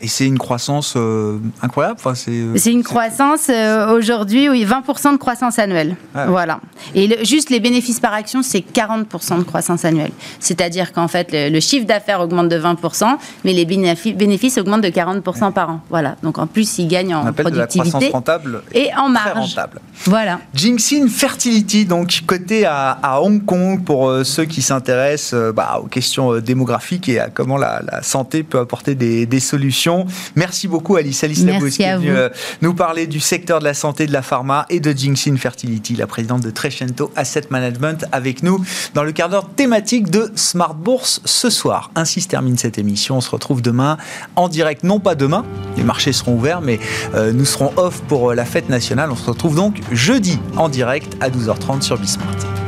Speaker 1: et c'est une croissance euh, incroyable. Enfin,
Speaker 6: c'est, euh, c'est une croissance euh, aujourd'hui, oui, 20% de croissance annuelle. Ah voilà. Et juste les bénéfices par action, c'est 40% de croissance annuelle. C'est-à-dire qu'en fait, le, chiffre d'affaires augmente de 20%, mais les bénéfices, augmentent de 40% par an. Voilà. Donc en plus, ils gagnent en productivité
Speaker 1: rentable
Speaker 6: et en marge.
Speaker 1: rentable.
Speaker 6: Voilà.
Speaker 1: Jinxin Fertility, donc côté à, Hong Kong pour ceux qui s'intéressent bah, aux questions démographiques et à comment la, santé peut apporter des, des solutions Merci beaucoup Alice Alice Labous qui est venue euh, nous parler du secteur de la santé, de la pharma et de Jinxin Fertility, la présidente de Trecento Asset Management avec nous dans le quart d'heure thématique de Smart Bourse ce soir. Ainsi se termine cette émission. On se retrouve demain en direct, non pas demain, les marchés seront ouverts, mais euh, nous serons off pour euh, la fête nationale. On se retrouve donc jeudi en direct à 12h30 sur Bismart.